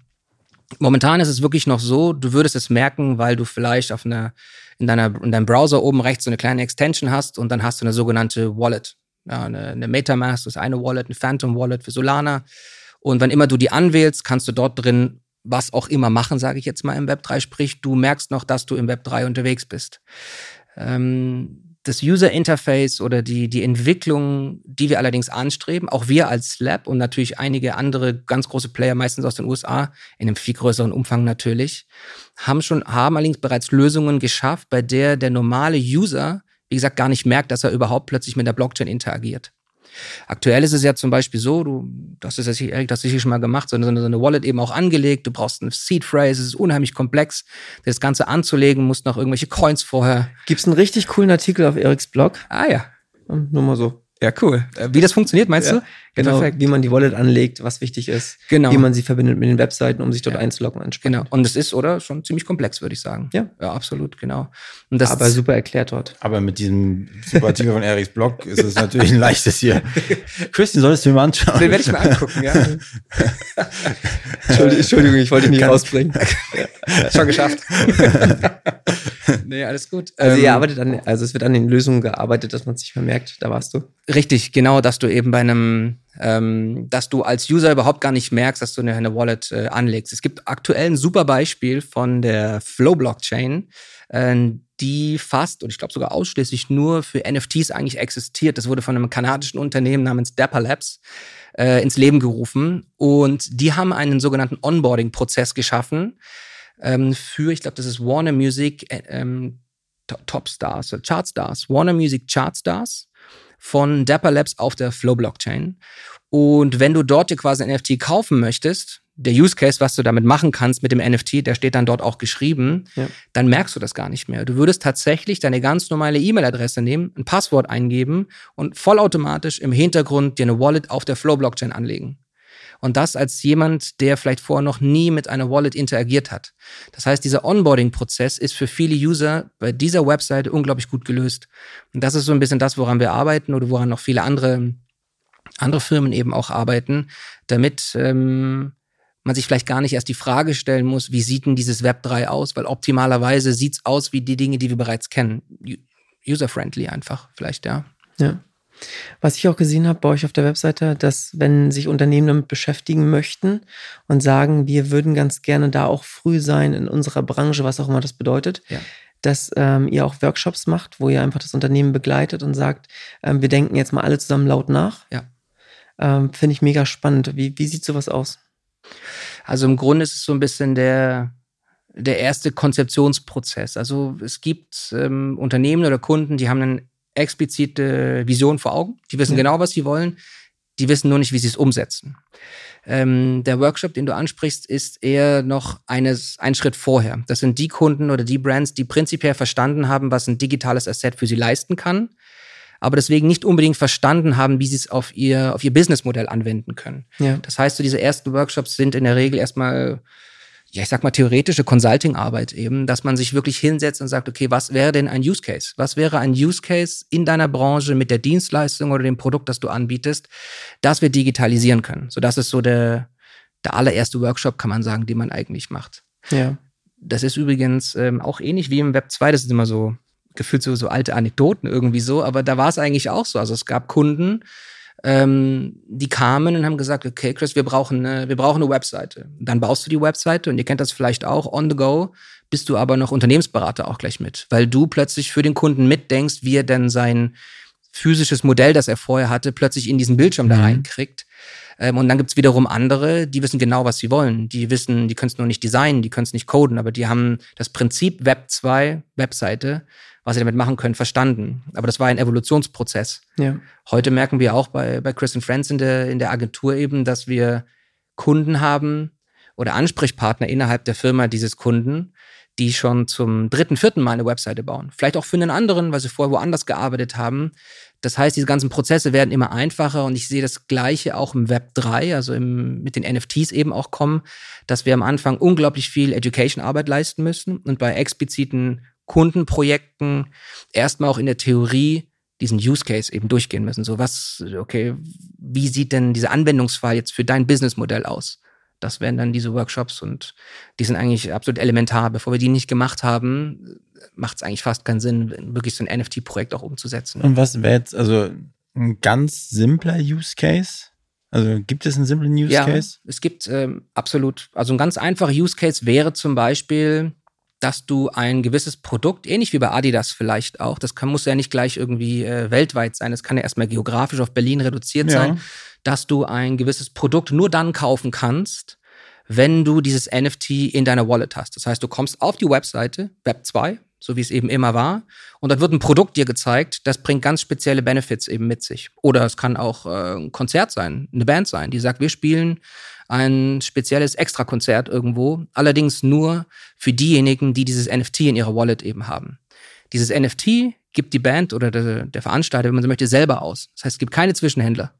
Momentan ist es wirklich noch so, du würdest es merken, weil du vielleicht auf einer, in, deiner, in deinem Browser oben rechts so eine kleine Extension hast und dann hast du eine sogenannte Wallet ja, eine, eine Metamask, das ist eine Wallet, eine Phantom Wallet für Solana. Und wenn immer du die anwählst, kannst du dort drin was auch immer machen, sage ich jetzt mal im Web 3. Sprich, du merkst noch, dass du im Web 3 unterwegs bist. Ähm, das User Interface oder die, die Entwicklung, die wir allerdings anstreben, auch wir als Lab und natürlich einige andere ganz große Player, meistens aus den USA, in einem viel größeren Umfang natürlich, haben schon, haben allerdings bereits Lösungen geschafft, bei der der normale User wie gesagt, gar nicht merkt, dass er überhaupt plötzlich mit der Blockchain interagiert. Aktuell ist es ja zum Beispiel so, du, das ist ja Erik, das sicher schon mal gemacht, so eine, so eine Wallet eben auch angelegt, du brauchst eine Seed Phrase, es ist unheimlich komplex, das Ganze anzulegen, musst noch irgendwelche Coins vorher. Gibt es einen richtig coolen Artikel auf Eriks Blog? Ah ja. Nur mal so. Ja, cool. Äh, wie das funktioniert, meinst ja, du? Genau, Perfekt. wie man die Wallet anlegt, was wichtig ist. Genau. Wie man sie verbindet mit den Webseiten, um sich dort ja. einzuloggen. Genau. Und es ist, oder? Schon ziemlich komplex, würde ich sagen. Ja. Ja, absolut, genau. Und das Aber super erklärt dort. Aber mit diesem super Artikel von Eriks Blog ist es natürlich ein leichtes hier. Christian, solltest du mir mal anschauen? Den werde ich mal angucken, ja. Entschuldigung, ich wollte ihn nicht Kann rausbringen. Schon geschafft. nee, alles gut. Also ihr ähm, arbeitet an, also es wird an den Lösungen gearbeitet, dass man es nicht mehr merkt. Da warst du. Richtig, genau, dass du eben bei einem, ähm, dass du als User überhaupt gar nicht merkst, dass du eine, eine Wallet äh, anlegst. Es gibt aktuell ein super Beispiel von der Flow Blockchain, äh, die fast und ich glaube sogar ausschließlich nur für NFTs eigentlich existiert. Das wurde von einem kanadischen Unternehmen namens Dapper Labs äh, ins Leben gerufen und die haben einen sogenannten Onboarding-Prozess geschaffen ähm, für, ich glaube, das ist Warner Music äh, ähm, Top Stars, Chart Stars, Warner Music Chart Stars von Dapper Labs auf der Flow Blockchain. Und wenn du dort dir quasi ein NFT kaufen möchtest, der Use Case, was du damit machen kannst mit dem NFT, der steht dann dort auch geschrieben, ja. dann merkst du das gar nicht mehr. Du würdest tatsächlich deine ganz normale E-Mail-Adresse nehmen, ein Passwort eingeben und vollautomatisch im Hintergrund dir eine Wallet auf der Flow Blockchain anlegen. Und das als jemand, der vielleicht vorher noch nie mit einer Wallet interagiert hat. Das heißt, dieser Onboarding-Prozess ist für viele User bei dieser Webseite unglaublich gut gelöst. Und das ist so ein bisschen das, woran wir arbeiten oder woran noch viele andere, andere Firmen eben auch arbeiten, damit ähm, man sich vielleicht gar nicht erst die Frage stellen muss, wie sieht denn dieses Web 3 aus? Weil optimalerweise sieht's aus wie die Dinge, die wir bereits kennen. User-friendly einfach, vielleicht, ja. Ja. Was ich auch gesehen habe bei euch auf der Webseite, dass wenn sich Unternehmen damit beschäftigen möchten und sagen, wir würden ganz gerne da auch früh sein in unserer Branche, was auch immer das bedeutet, ja. dass ähm, ihr auch Workshops macht, wo ihr einfach das Unternehmen begleitet und sagt, ähm, wir denken jetzt mal alle zusammen laut nach. Ja. Ähm, Finde ich mega spannend. Wie, wie sieht sowas aus? Also im Grunde ist es so ein bisschen der, der erste Konzeptionsprozess. Also es gibt ähm, Unternehmen oder Kunden, die haben einen explizite Vision vor Augen. Die wissen ja. genau, was sie wollen. Die wissen nur nicht, wie sie es umsetzen. Ähm, der Workshop, den du ansprichst, ist eher noch eines, ein Schritt vorher. Das sind die Kunden oder die Brands, die prinzipiell verstanden haben, was ein digitales Asset für sie leisten kann, aber deswegen nicht unbedingt verstanden haben, wie sie es auf ihr, auf ihr Businessmodell anwenden können. Ja. Das heißt, so diese ersten Workshops sind in der Regel erstmal ja, ich sag mal, theoretische Consulting-Arbeit eben, dass man sich wirklich hinsetzt und sagt, okay, was wäre denn ein Use Case? Was wäre ein Use Case in deiner Branche mit der Dienstleistung oder dem Produkt, das du anbietest, das wir digitalisieren können? So, das ist so der, der allererste Workshop, kann man sagen, den man eigentlich macht. Ja. Das ist übrigens ähm, auch ähnlich wie im Web 2, das ist immer so gefühlt so, so alte Anekdoten irgendwie so, aber da war es eigentlich auch so. Also es gab Kunden, ähm, die kamen und haben gesagt, okay, Chris, wir brauchen eine, wir brauchen eine Webseite. Dann baust du die Webseite und ihr kennt das vielleicht auch, on the go, bist du aber noch Unternehmensberater auch gleich mit, weil du plötzlich für den Kunden mitdenkst, wie er denn sein physisches Modell, das er vorher hatte, plötzlich in diesen Bildschirm mhm. da reinkriegt. Ähm, und dann gibt's wiederum andere, die wissen genau, was sie wollen. Die wissen, die können es nur nicht designen, die können es nicht coden, aber die haben das Prinzip Web 2, Webseite, was sie damit machen können, verstanden. Aber das war ein Evolutionsprozess. Ja. Heute merken wir auch bei, bei Chris Friends in der, in der Agentur eben, dass wir Kunden haben oder Ansprechpartner innerhalb der Firma dieses Kunden, die schon zum dritten, vierten Mal eine Webseite bauen. Vielleicht auch für einen anderen, weil sie vorher woanders gearbeitet haben. Das heißt, diese ganzen Prozesse werden immer einfacher und ich sehe das Gleiche auch im Web 3, also im, mit den NFTs eben auch kommen, dass wir am Anfang unglaublich viel Education-Arbeit leisten müssen und bei expliziten Kundenprojekten erstmal auch in der Theorie diesen Use Case eben durchgehen müssen. So was, okay, wie sieht denn dieser Anwendungsfall jetzt für dein Businessmodell aus? Das wären dann diese Workshops und die sind eigentlich absolut elementar. Bevor wir die nicht gemacht haben, macht es eigentlich fast keinen Sinn, wirklich so ein NFT-Projekt auch umzusetzen. Und was wäre jetzt also ein ganz simpler Use Case? Also gibt es einen simplen Use ja, Case? Es gibt ähm, absolut, also ein ganz einfacher Use Case wäre zum Beispiel, dass du ein gewisses Produkt, ähnlich wie bei Adidas vielleicht auch, das kann, muss ja nicht gleich irgendwie äh, weltweit sein, das kann ja erstmal geografisch auf Berlin reduziert ja. sein, dass du ein gewisses Produkt nur dann kaufen kannst, wenn du dieses NFT in deiner Wallet hast. Das heißt, du kommst auf die Webseite, Web 2, so wie es eben immer war. Und dort wird ein Produkt dir gezeigt, das bringt ganz spezielle Benefits eben mit sich. Oder es kann auch äh, ein Konzert sein, eine Band sein, die sagt, wir spielen ein spezielles Extrakonzert irgendwo, allerdings nur für diejenigen, die dieses NFT in ihrer Wallet eben haben. Dieses NFT gibt die Band oder der, der Veranstalter, wenn man so möchte, selber aus. Das heißt, es gibt keine Zwischenhändler.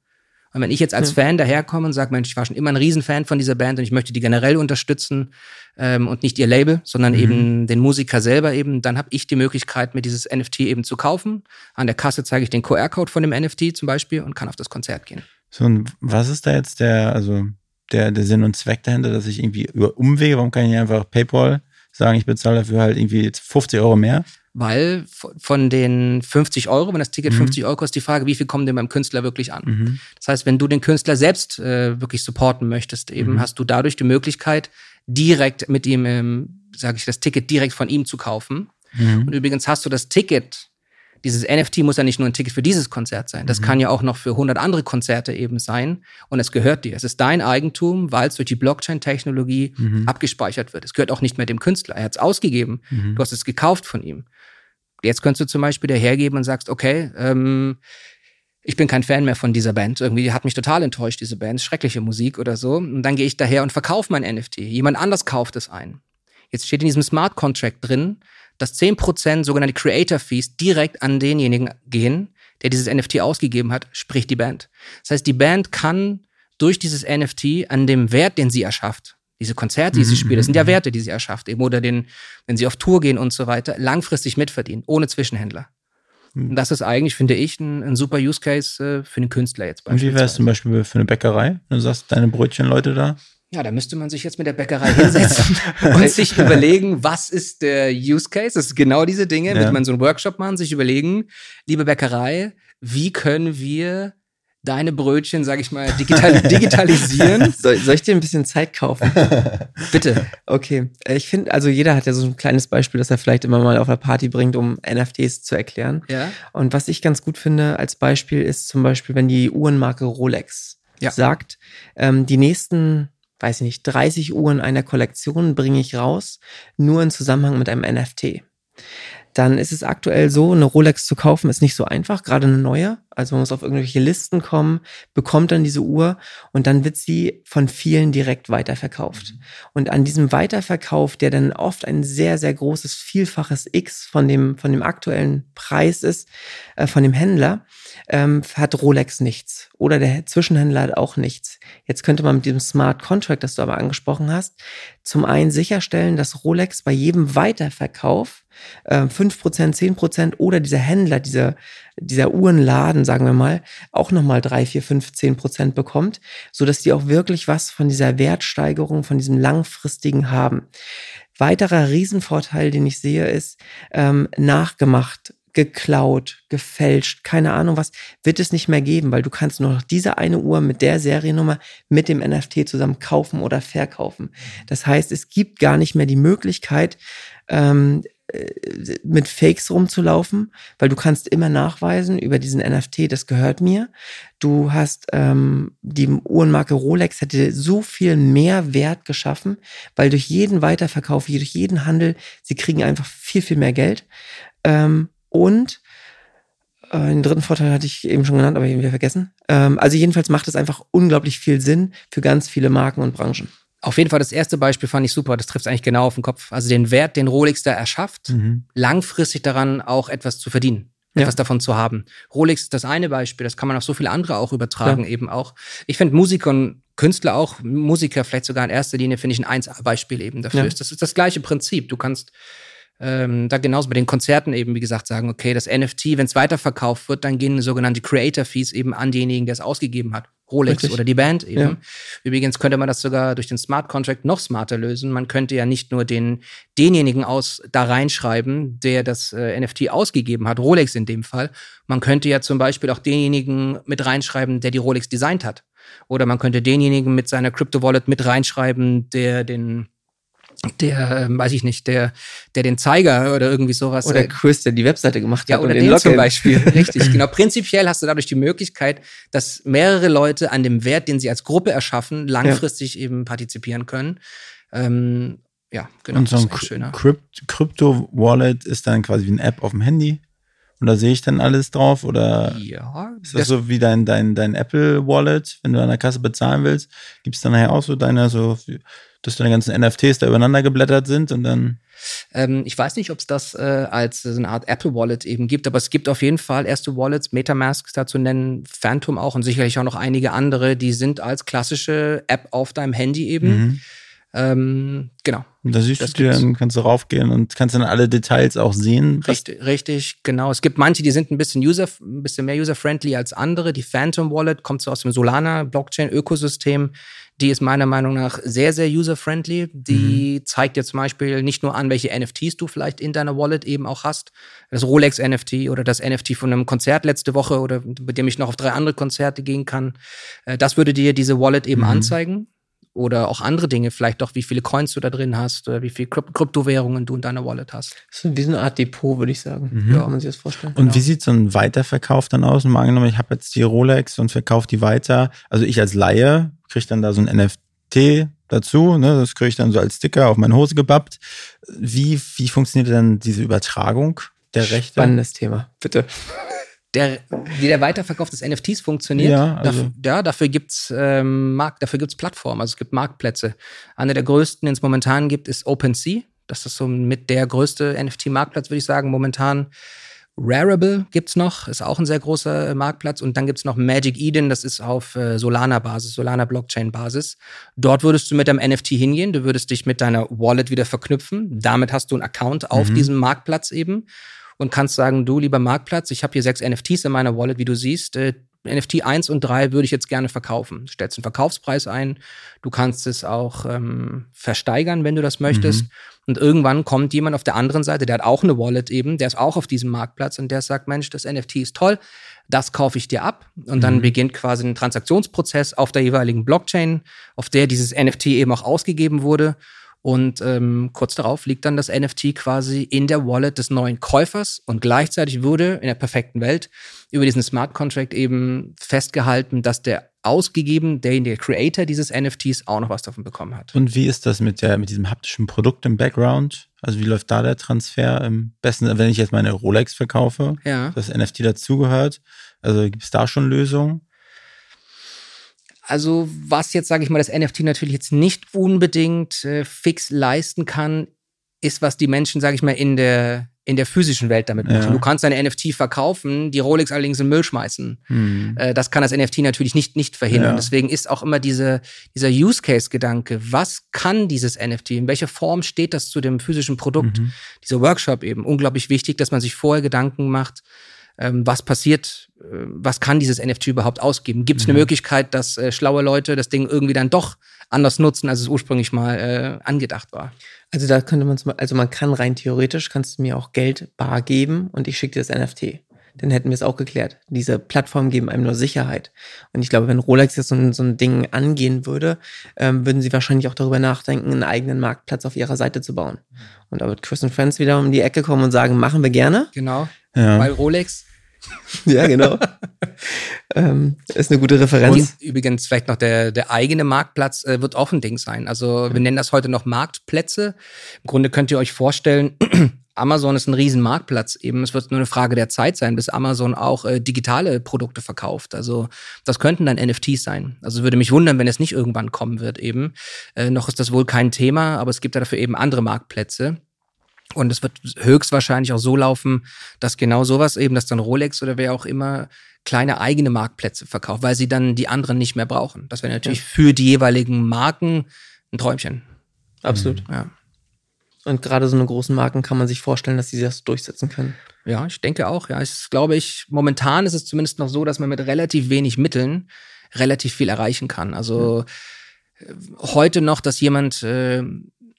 Und wenn ich jetzt als ja. Fan daherkomme und sage, Mensch, ich war schon immer ein Riesenfan von dieser Band und ich möchte die generell unterstützen ähm, und nicht ihr Label, sondern mhm. eben den Musiker selber eben, dann habe ich die Möglichkeit, mir dieses NFT eben zu kaufen. An der Kasse zeige ich den QR-Code von dem NFT zum Beispiel und kann auf das Konzert gehen. So, und was ist da jetzt der, also der, der Sinn und Zweck dahinter, dass ich irgendwie über Umwege, warum kann ich nicht einfach PayPal sagen, ich bezahle dafür halt irgendwie 50 Euro mehr? Weil von den 50 Euro, wenn das Ticket mhm. 50 Euro kostet, die Frage, wie viel kommen denn beim Künstler wirklich an? Mhm. Das heißt, wenn du den Künstler selbst äh, wirklich supporten möchtest, eben mhm. hast du dadurch die Möglichkeit, direkt mit ihm, ähm, sage ich, das Ticket direkt von ihm zu kaufen. Mhm. Und übrigens hast du das Ticket dieses NFT muss ja nicht nur ein Ticket für dieses Konzert sein. Das mhm. kann ja auch noch für 100 andere Konzerte eben sein. Und es gehört dir. Es ist dein Eigentum, weil es durch die Blockchain-Technologie mhm. abgespeichert wird. Es gehört auch nicht mehr dem Künstler. Er hat es ausgegeben. Mhm. Du hast es gekauft von ihm. Jetzt könntest du zum Beispiel dahergeben und sagst, okay, ähm, ich bin kein Fan mehr von dieser Band. Irgendwie hat mich total enttäuscht, diese Band. Schreckliche Musik oder so. Und dann gehe ich daher und verkaufe mein NFT. Jemand anders kauft es ein. Jetzt steht in diesem Smart Contract drin, dass 10% sogenannte Creator Fees direkt an denjenigen gehen, der dieses NFT ausgegeben hat, sprich die Band. Das heißt, die Band kann durch dieses NFT an dem Wert, den sie erschafft, diese Konzerte, die sie mhm, spielt, das sind ja mhm. Werte, die sie erschafft, eben oder den, wenn sie auf Tour gehen und so weiter, langfristig mitverdienen, ohne Zwischenhändler. Mhm. Und das ist eigentlich, finde ich, ein, ein super Use Case äh, für einen Künstler jetzt beispielsweise. Und wie wäre es zum Beispiel für eine Bäckerei? Du sagst, deine Brötchen, Leute da, ja, da müsste man sich jetzt mit der Bäckerei hinsetzen und sich überlegen, was ist der Use Case? Das ist genau diese Dinge, ja. mit man so einen Workshop machen, sich überlegen, liebe Bäckerei, wie können wir deine Brötchen, sag ich mal, digital digitalisieren. Soll, soll, ich dir ein bisschen Zeit kaufen? Bitte. Okay. Ich finde, also jeder hat ja so ein kleines Beispiel, das er vielleicht immer mal auf einer Party bringt, um NFTs zu erklären. Ja. Und was ich ganz gut finde als Beispiel ist zum Beispiel, wenn die Uhrenmarke Rolex ja. sagt, ähm, die nächsten weiß ich nicht, 30 Uhren einer Kollektion bringe ich raus, nur in Zusammenhang mit einem NFT. Dann ist es aktuell so, eine Rolex zu kaufen ist nicht so einfach, gerade eine neue. Also man muss auf irgendwelche Listen kommen, bekommt dann diese Uhr und dann wird sie von vielen direkt weiterverkauft. Mhm. Und an diesem Weiterverkauf, der dann oft ein sehr, sehr großes Vielfaches X von dem, von dem aktuellen Preis ist, äh, von dem Händler, ähm, hat Rolex nichts oder der Zwischenhändler hat auch nichts. Jetzt könnte man mit diesem Smart Contract, das du aber angesprochen hast, zum einen sicherstellen, dass Rolex bei jedem Weiterverkauf äh, 5%, 10% oder dieser Händler, dieser, dieser Uhrenladen, sagen wir mal, auch nochmal 3, 4, 5, 10% bekommt, sodass die auch wirklich was von dieser Wertsteigerung, von diesem langfristigen haben. Weiterer Riesenvorteil, den ich sehe, ist ähm, nachgemacht geklaut, gefälscht, keine Ahnung was, wird es nicht mehr geben, weil du kannst nur noch diese eine Uhr mit der Seriennummer mit dem NFT zusammen kaufen oder verkaufen. Das heißt, es gibt gar nicht mehr die Möglichkeit, ähm, äh, mit Fakes rumzulaufen, weil du kannst immer nachweisen über diesen NFT, das gehört mir. Du hast ähm, die Uhrenmarke Rolex hätte so viel mehr Wert geschaffen, weil durch jeden Weiterverkauf, durch jeden Handel, sie kriegen einfach viel, viel mehr Geld. Ähm, und äh, den dritten Vorteil hatte ich eben schon genannt, aber irgendwie vergessen. Ähm, also jedenfalls macht es einfach unglaublich viel Sinn für ganz viele Marken und Branchen. Auf jeden Fall das erste Beispiel fand ich super. Das trifft eigentlich genau auf den Kopf. Also den Wert, den Rolex da erschafft, mhm. langfristig daran auch etwas zu verdienen, ja. etwas davon zu haben. Rolex ist das eine Beispiel. Das kann man auf so viele andere auch übertragen ja. eben auch. Ich finde Musiker und Künstler auch, Musiker vielleicht sogar in erster Linie finde ich ein 1A-Beispiel eben dafür. Ja. Das ist das gleiche Prinzip. Du kannst ähm, da genauso bei den Konzerten eben, wie gesagt, sagen, okay, das NFT, wenn es weiterverkauft wird, dann gehen sogenannte Creator Fees eben an denjenigen, der es ausgegeben hat. Rolex Richtig. oder die Band eben. Ja. Übrigens könnte man das sogar durch den Smart Contract noch smarter lösen. Man könnte ja nicht nur den, denjenigen aus, da reinschreiben, der das äh, NFT ausgegeben hat, Rolex in dem Fall. Man könnte ja zum Beispiel auch denjenigen mit reinschreiben, der die Rolex designt hat. Oder man könnte denjenigen mit seiner Crypto Wallet mit reinschreiben, der den der, ähm, weiß ich nicht, der, der den Zeiger oder irgendwie sowas. Oder äh, Chris, der die Webseite gemacht ja, hat. Oder, oder den, den zum Beispiel. Richtig, genau. Prinzipiell hast du dadurch die Möglichkeit, dass mehrere Leute an dem Wert, den sie als Gruppe erschaffen, langfristig ja. eben partizipieren können. Ähm, Ja, genau. Und so ein Crypto-Wallet ist dann quasi wie eine App auf dem Handy. Und da sehe ich dann alles drauf? Oder ja, ist das, das so wie dein, dein, dein Apple Wallet, wenn du an der Kasse bezahlen willst? Gibt es dann nachher auch so deine, so, dass deine ganzen NFTs da übereinander geblättert sind und dann. Ähm, ich weiß nicht, ob es das äh, als so eine Art Apple Wallet eben gibt, aber es gibt auf jeden Fall erste Wallets, Metamask dazu nennen, Phantom auch und sicherlich auch noch einige andere, die sind als klassische App auf deinem Handy eben. Mhm ähm, genau. Und da siehst das du dir, dann kannst du raufgehen und kannst dann alle Details auch sehen. Richtig, richtig, genau. Es gibt manche, die sind ein bisschen user, ein bisschen mehr user-friendly als andere. Die Phantom Wallet kommt so aus dem Solana Blockchain-Ökosystem. Die ist meiner Meinung nach sehr, sehr user-friendly. Die mhm. zeigt dir zum Beispiel nicht nur an, welche NFTs du vielleicht in deiner Wallet eben auch hast. Das Rolex NFT oder das NFT von einem Konzert letzte Woche oder mit dem ich noch auf drei andere Konzerte gehen kann. Äh, das würde dir diese Wallet eben mhm. anzeigen oder auch andere Dinge, vielleicht doch, wie viele Coins du da drin hast oder wie viele Kryptowährungen du in deiner Wallet hast. Das ist wie so eine Art Depot, würde ich sagen. Mhm. Ja, kann man sich das vorstellen. Und genau. wie sieht so ein Weiterverkauf dann aus? Mal angenommen, ich habe jetzt die Rolex und verkaufe die weiter. Also ich als Laie kriege dann da so ein NFT dazu, ne? das kriege ich dann so als Sticker auf meine Hose gebappt. Wie, wie funktioniert denn diese Übertragung der Rechte? Spannendes Thema, bitte der, wie der Weiterverkauf des NFTs funktioniert. Ja, also. dafür, ja, dafür gibt's ähm, Markt, dafür gibt's Plattformen, also es gibt Marktplätze. Einer der größten, den es momentan gibt, ist OpenSea. Das ist so mit der größte NFT-Marktplatz, würde ich sagen, momentan. Rarible gibt's noch, ist auch ein sehr großer äh, Marktplatz. Und dann gibt's noch Magic Eden, das ist auf äh, Solana-Basis, Solana-Blockchain-Basis. Dort würdest du mit deinem NFT hingehen, du würdest dich mit deiner Wallet wieder verknüpfen. Damit hast du einen Account auf mhm. diesem Marktplatz eben und kannst sagen, du lieber Marktplatz, ich habe hier sechs NFTs in meiner Wallet, wie du siehst. Äh, NFT 1 und 3 würde ich jetzt gerne verkaufen. Du stellst einen Verkaufspreis ein, du kannst es auch ähm, versteigern, wenn du das möchtest. Mhm. Und irgendwann kommt jemand auf der anderen Seite, der hat auch eine Wallet eben, der ist auch auf diesem Marktplatz und der sagt, Mensch, das NFT ist toll, das kaufe ich dir ab. Und mhm. dann beginnt quasi ein Transaktionsprozess auf der jeweiligen Blockchain, auf der dieses NFT eben auch ausgegeben wurde. Und ähm, kurz darauf liegt dann das NFT quasi in der Wallet des neuen Käufers und gleichzeitig wurde in der perfekten Welt über diesen Smart Contract eben festgehalten, dass der ausgegeben, der, der Creator dieses NFTs auch noch was davon bekommen hat. Und wie ist das mit, der, mit diesem haptischen Produkt im Background? Also wie läuft da der Transfer im besten, wenn ich jetzt meine Rolex verkaufe, ja. das NFT dazugehört? Also gibt es da schon Lösungen? Also was jetzt, sage ich mal, das NFT natürlich jetzt nicht unbedingt äh, fix leisten kann, ist, was die Menschen, sage ich mal, in der in der physischen Welt damit machen. Ja. Du kannst deine NFT verkaufen, die Rolex allerdings in den Müll schmeißen. Hm. Äh, das kann das NFT natürlich nicht, nicht verhindern. Ja. Deswegen ist auch immer diese, dieser Use-Case-Gedanke, was kann dieses NFT, in welcher Form steht das zu dem physischen Produkt, mhm. dieser Workshop eben, unglaublich wichtig, dass man sich vorher Gedanken macht, ähm, was passiert, äh, was kann dieses NFT überhaupt ausgeben? Gibt es mhm. eine Möglichkeit, dass äh, schlaue Leute das Ding irgendwie dann doch anders nutzen, als es ursprünglich mal äh, angedacht war? Also da könnte man also man kann rein theoretisch, kannst du mir auch Geld bar geben und ich schicke dir das NFT. Dann hätten wir es auch geklärt. Diese Plattformen geben einem nur Sicherheit. Und ich glaube, wenn Rolex jetzt so ein, so ein Ding angehen würde, ähm, würden sie wahrscheinlich auch darüber nachdenken, einen eigenen Marktplatz auf ihrer Seite zu bauen. Und da wird Chris und Friends wieder um die Ecke kommen und sagen, machen wir gerne. Genau. Ja. Weil Rolex ja, genau. ähm, ist eine gute Referenz. Und übrigens vielleicht noch der, der eigene Marktplatz äh, wird auch ein Ding sein. Also wir nennen das heute noch Marktplätze. Im Grunde könnt ihr euch vorstellen, Amazon ist ein riesen Marktplatz eben. Es wird nur eine Frage der Zeit sein, bis Amazon auch äh, digitale Produkte verkauft. Also das könnten dann NFTs sein. Also würde mich wundern, wenn es nicht irgendwann kommen wird eben. Äh, noch ist das wohl kein Thema, aber es gibt ja dafür eben andere Marktplätze. Und es wird höchstwahrscheinlich auch so laufen, dass genau sowas eben, dass dann Rolex oder wer auch immer kleine eigene Marktplätze verkauft, weil sie dann die anderen nicht mehr brauchen. Das wäre natürlich ja. für die jeweiligen Marken ein Träumchen. Absolut. Ja. Und gerade so eine großen Marken kann man sich vorstellen, dass sie das durchsetzen können. Ja, ich denke auch. Ja, ich glaube ich, momentan ist es zumindest noch so, dass man mit relativ wenig Mitteln relativ viel erreichen kann. Also ja. heute noch, dass jemand äh,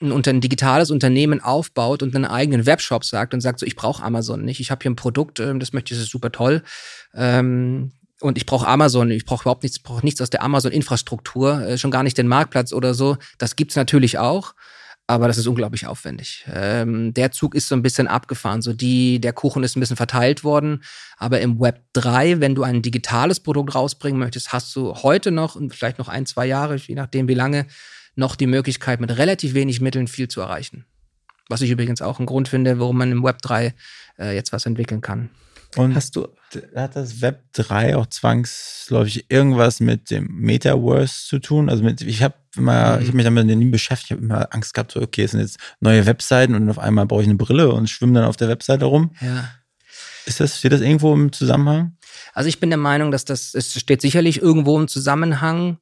ein, unter ein digitales Unternehmen aufbaut und einen eigenen Webshop sagt und sagt so, ich brauche Amazon nicht, ich habe hier ein Produkt, ähm, das möchte ich, das ist super toll. Ähm, und ich brauche Amazon, ich brauche überhaupt nichts, brauche nichts aus der Amazon-Infrastruktur, äh, schon gar nicht den Marktplatz oder so. Das gibt's natürlich auch. aber das ist unglaublich aufwendig. Ähm, der Zug ist so ein bisschen abgefahren. So die, der Kuchen ist ein bisschen verteilt worden. Aber im Web 3, wenn du ein digitales Produkt rausbringen möchtest, hast du heute noch vielleicht noch ein, zwei Jahre, je nachdem wie lange, noch die Möglichkeit, mit relativ wenig Mitteln viel zu erreichen. Was ich übrigens auch einen Grund finde, warum man im Web 3 äh, jetzt was entwickeln kann. Und hast du hat das Web 3 auch zwangsläufig irgendwas mit dem Metaverse zu tun? Also mit, ich habe immer, mhm. ich habe mich damit nie beschäftigt, ich habe immer Angst gehabt, so, okay, es sind jetzt neue Webseiten und auf einmal brauche ich eine Brille und schwimme dann auf der Webseite rum. Ja. Ist das, steht das irgendwo im Zusammenhang? Also ich bin der Meinung, dass das, es steht sicherlich irgendwo im Zusammenhang.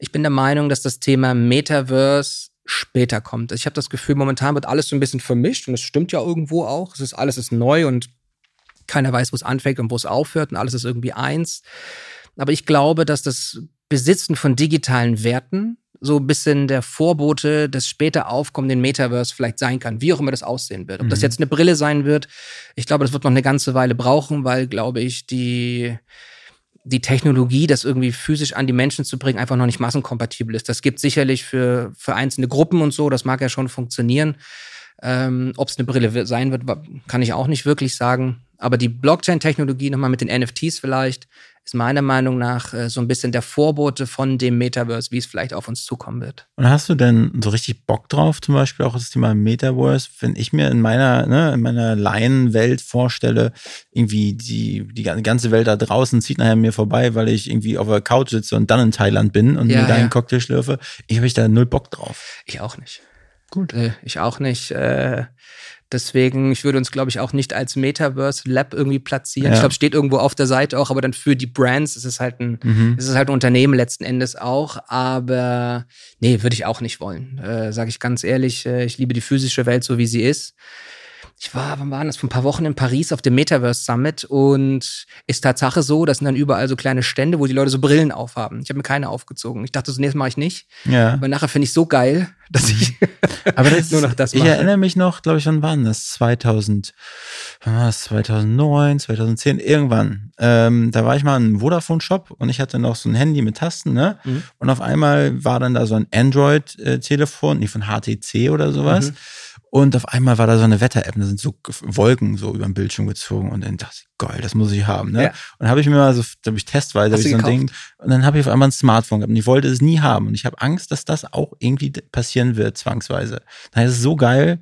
Ich bin der Meinung, dass das Thema Metaverse später kommt. Ich habe das Gefühl, momentan wird alles so ein bisschen vermischt und es stimmt ja irgendwo auch. Es ist alles ist neu und keiner weiß, wo es anfängt und wo es aufhört und alles ist irgendwie eins. Aber ich glaube, dass das Besitzen von digitalen Werten so ein bisschen der Vorbote des später aufkommenden Metaverse vielleicht sein kann, wie auch immer das aussehen wird. Ob mhm. das jetzt eine Brille sein wird, ich glaube, das wird noch eine ganze Weile brauchen, weil, glaube ich, die, die Technologie, das irgendwie physisch an die Menschen zu bringen, einfach noch nicht massenkompatibel ist. Das gibt sicherlich für, für einzelne Gruppen und so, das mag ja schon funktionieren. Ähm, Ob es eine Brille sein wird, kann ich auch nicht wirklich sagen. Aber die Blockchain-Technologie nochmal mit den NFTs vielleicht ist meiner Meinung nach äh, so ein bisschen der Vorbote von dem Metaverse, wie es vielleicht auf uns zukommen wird. Und hast du denn so richtig Bock drauf, zum Beispiel auch das Thema Metaverse? Wenn ich mir in meiner, ne, in meiner Laienwelt vorstelle, irgendwie die, die ganze Welt da draußen zieht nachher mir vorbei, weil ich irgendwie auf der Couch sitze und dann in Thailand bin und ja, mir da einen ja. Cocktail schlürfe. Ich habe ich da null Bock drauf. Ich auch nicht. Gut. Äh, ich auch nicht. Äh, Deswegen, ich würde uns, glaube ich, auch nicht als Metaverse Lab irgendwie platzieren. Ja. Ich glaube, steht irgendwo auf der Seite auch, aber dann für die Brands ist es halt ein, mhm. ist es halt ein Unternehmen letzten Endes auch. Aber nee, würde ich auch nicht wollen. Äh, Sage ich ganz ehrlich, äh, ich liebe die physische Welt so, wie sie ist ich war, wann war das, vor ein paar Wochen in Paris auf dem Metaverse Summit und ist Tatsache so, das sind dann überall so kleine Stände, wo die Leute so Brillen aufhaben. Ich habe mir keine aufgezogen. Ich dachte, zunächst mache ich nicht. Ja. Aber nachher finde ich so geil, dass ich Aber das nur noch das mache. Ich erinnere mich noch, glaube ich, wann waren das? 2000, wann war das? 2009, 2010, irgendwann. Ähm, da war ich mal in einem Vodafone-Shop und ich hatte noch so ein Handy mit Tasten, ne? Mhm. Und auf einmal war dann da so ein Android-Telefon, äh, nicht von HTC oder sowas. Mhm und auf einmal war da so eine Wetter-App, da sind so Wolken so über den Bildschirm gezogen und dann dachte ich, geil, das muss ich haben. Ne? Ja. Und dann habe ich mir mal so, da habe ich testweise hab ich so ein Ding und dann habe ich auf einmal ein Smartphone gehabt und ich wollte es nie haben und ich habe Angst, dass das auch irgendwie passieren wird, zwangsweise. Daher ist es so geil,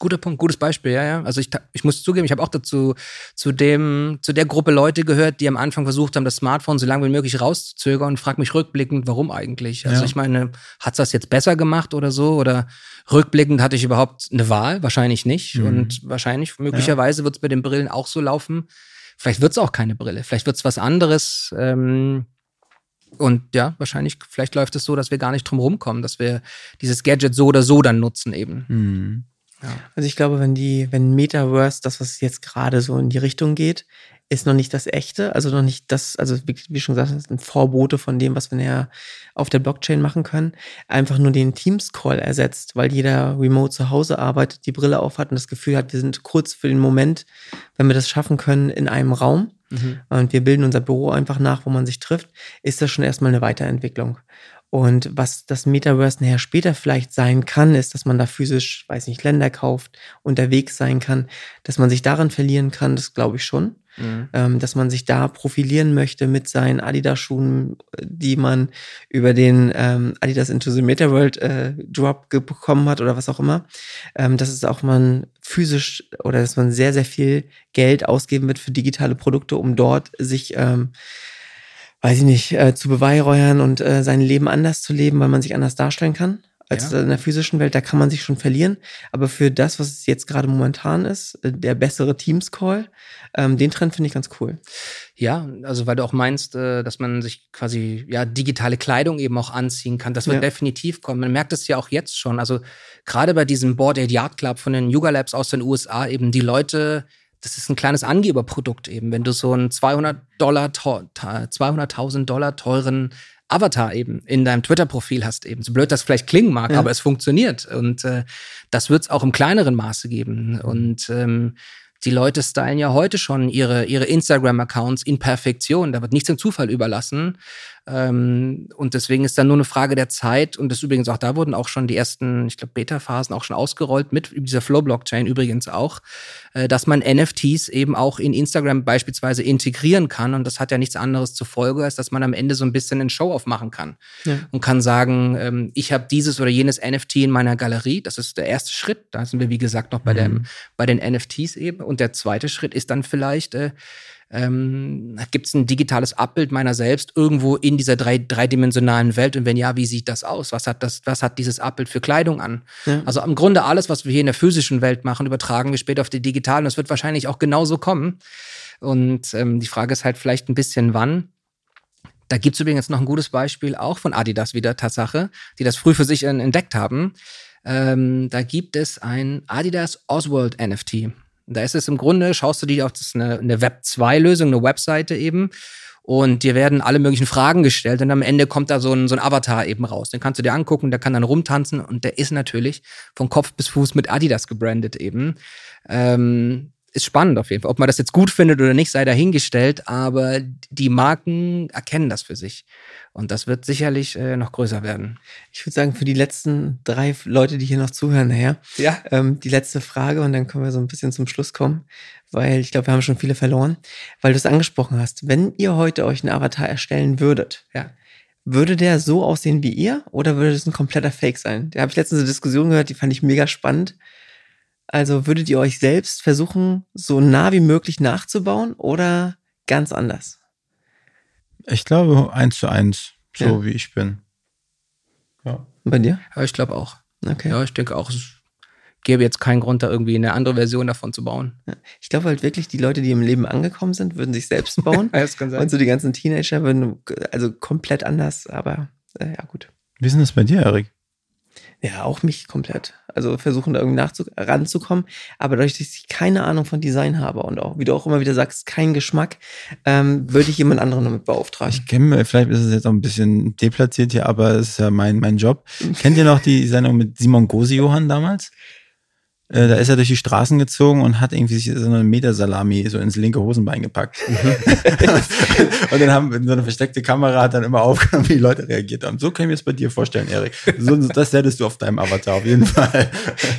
Guter Punkt, gutes Beispiel, ja, ja. Also ich, ich muss zugeben, ich habe auch dazu zu dem zu der Gruppe Leute gehört, die am Anfang versucht haben, das Smartphone so lange wie möglich rauszuzögern und frag mich rückblickend, warum eigentlich? Also ja. ich meine, hat's das jetzt besser gemacht oder so? Oder rückblickend hatte ich überhaupt eine Wahl? Wahrscheinlich nicht. Mhm. Und wahrscheinlich, möglicherweise ja. wird es bei den Brillen auch so laufen. Vielleicht wird's auch keine Brille, vielleicht wird's was anderes. Ähm, und ja, wahrscheinlich, vielleicht läuft es so, dass wir gar nicht drum rumkommen, dass wir dieses Gadget so oder so dann nutzen eben. Mhm. Ja. Also ich glaube, wenn die, wenn Metaverse, das, was jetzt gerade so in die Richtung geht, ist noch nicht das echte, also noch nicht das, also wie, wie schon gesagt, das ist ein Vorbote von dem, was wir näher auf der Blockchain machen können, einfach nur den Teams-Call ersetzt, weil jeder remote zu Hause arbeitet, die Brille aufhat und das Gefühl hat, wir sind kurz für den Moment, wenn wir das schaffen können, in einem Raum mhm. und wir bilden unser Büro einfach nach, wo man sich trifft, ist das schon erstmal eine Weiterentwicklung. Und was das Metaverse nachher später vielleicht sein kann, ist, dass man da physisch, weiß nicht, Länder kauft, unterwegs sein kann, dass man sich daran verlieren kann, das glaube ich schon. Mhm. Ähm, dass man sich da profilieren möchte mit seinen Adidas-Schuhen, die man über den ähm, Adidas Into the Metaworld äh, Drop bekommen hat oder was auch immer. Ähm, dass es auch man physisch oder dass man sehr, sehr viel Geld ausgeben wird für digitale Produkte, um dort sich ähm, weiß ich nicht, äh, zu beweihräuchern und äh, sein Leben anders zu leben, weil man sich anders darstellen kann als ja. in der physischen Welt. Da kann man sich schon verlieren. Aber für das, was es jetzt gerade momentan ist, äh, der bessere Teams-Call, ähm, den Trend finde ich ganz cool. Ja, also weil du auch meinst, äh, dass man sich quasi ja digitale Kleidung eben auch anziehen kann. Das wird ja. definitiv kommen. Man merkt es ja auch jetzt schon. Also gerade bei diesem Board Aid Yard Club von den Yuga Labs aus den USA eben die Leute das ist ein kleines Angeberprodukt eben. Wenn du so einen 200 Dollar, 200.000 Dollar teuren Avatar eben in deinem Twitter-Profil hast eben. So blöd das vielleicht klingen mag, ja. aber es funktioniert. Und äh, das wird es auch im kleineren Maße geben. Und ähm, die Leute stylen ja heute schon ihre, ihre Instagram-Accounts in Perfektion. Da wird nichts dem Zufall überlassen. Ähm, und deswegen ist dann nur eine Frage der Zeit. Und das übrigens auch, da wurden auch schon die ersten, ich glaube, Beta-Phasen auch schon ausgerollt, mit dieser Flow-Blockchain übrigens auch, äh, dass man NFTs eben auch in Instagram beispielsweise integrieren kann. Und das hat ja nichts anderes zur Folge, als dass man am Ende so ein bisschen einen Show-off machen kann. Ja. Und kann sagen, ähm, ich habe dieses oder jenes NFT in meiner Galerie. Das ist der erste Schritt. Da sind wir, wie gesagt, noch bei, mhm. dem, bei den NFTs eben. Und der zweite Schritt ist dann vielleicht, äh, ähm, Gibt es ein digitales Abbild meiner selbst irgendwo in dieser drei, dreidimensionalen Welt? Und wenn ja, wie sieht das aus? Was hat, das, was hat dieses Abbild für Kleidung an? Ja. Also im Grunde alles, was wir hier in der physischen Welt machen, übertragen wir später auf die digitalen. Das wird wahrscheinlich auch genauso kommen. Und ähm, die Frage ist halt vielleicht ein bisschen wann. Da gibt es übrigens noch ein gutes Beispiel, auch von Adidas wieder, Tatsache, die das früh für sich entdeckt haben. Ähm, da gibt es ein Adidas Oswald NFT. Da ist es im Grunde, schaust du dir auf, das eine, eine Web 2-Lösung, eine Webseite eben. Und dir werden alle möglichen Fragen gestellt und am Ende kommt da so ein, so ein Avatar eben raus. Den kannst du dir angucken, der kann dann rumtanzen und der ist natürlich von Kopf bis Fuß mit Adidas gebrandet eben. Ähm, ist spannend auf jeden Fall. Ob man das jetzt gut findet oder nicht, sei dahingestellt, aber die Marken erkennen das für sich. Und das wird sicherlich äh, noch größer werden. Ich würde sagen, für die letzten drei Leute, die hier noch zuhören, naja, ja. Ähm, die letzte Frage und dann können wir so ein bisschen zum Schluss kommen, weil ich glaube, wir haben schon viele verloren, weil du es angesprochen hast. Wenn ihr heute euch einen Avatar erstellen würdet, ja. würde der so aussehen wie ihr oder würde das ein kompletter Fake sein? Da habe ich letztens eine Diskussion gehört, die fand ich mega spannend. Also würdet ihr euch selbst versuchen, so nah wie möglich nachzubauen oder ganz anders? Ich glaube eins zu eins, so ja. wie ich bin. Ja. Bei dir? Ja, ich glaube auch. Okay. Ja, ich denke auch, es gäbe jetzt keinen Grund, da irgendwie eine andere Version davon zu bauen. Ja. Ich glaube halt wirklich, die Leute, die im Leben angekommen sind, würden sich selbst bauen. das kann sein. Und so die ganzen Teenager würden also komplett anders, aber äh, ja, gut. Wie ist denn das bei dir, Erik? Ja, auch mich komplett. Also versuchen da irgendwie ranzukommen. Aber dadurch, dass ich keine Ahnung von Design habe und auch, wie du auch immer wieder sagst, keinen Geschmack, ähm, würde ich jemand anderen damit beauftragen. Ich kenne, vielleicht ist es jetzt auch ein bisschen deplatziert hier, aber es ist ja mein, mein Job. Kennt ihr noch die Sendung mit Simon Gosi-Johann damals? Äh, da ist er durch die Straßen gezogen und hat irgendwie sich so eine Metersalami so ins linke Hosenbein gepackt. Mhm. und dann haben so eine versteckte Kamera hat dann immer aufgenommen, wie die Leute reagiert haben. So kann ich mir das bei dir vorstellen, Erik. So, das hättest du auf deinem Avatar auf jeden Fall.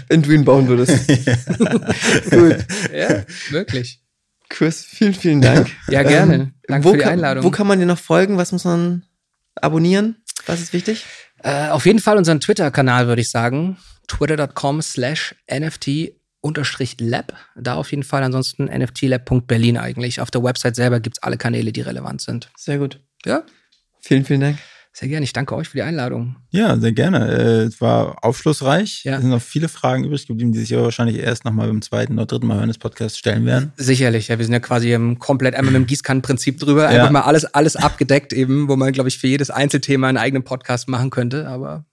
Wenn du ihn bauen würdest. Gut. Ja, wirklich. Chris, vielen, vielen Dank. Ja, gerne. Ähm, Danke für die Einladung. Wo kann man dir noch folgen? Was muss man abonnieren? Was ist wichtig? Äh, auf jeden Fall unseren Twitter-Kanal, würde ich sagen twitter.com slash NFT Lab. Da auf jeden Fall. Ansonsten nftlab.berlin eigentlich. Auf der Website selber gibt es alle Kanäle, die relevant sind. Sehr gut. Ja. Vielen, vielen Dank. Sehr gerne. Ich danke euch für die Einladung. Ja, sehr gerne. Äh, es war aufschlussreich. Ja. Es sind noch viele Fragen übrig geblieben, die sich aber wahrscheinlich erst nochmal beim zweiten oder dritten Mal hören des Podcasts stellen werden. Sicherlich. Ja, wir sind ja quasi komplett einmal mit dem Gießkannenprinzip drüber. Einfach ja. mal alles, alles abgedeckt eben, wo man, glaube ich, für jedes Einzelthema einen eigenen Podcast machen könnte. Aber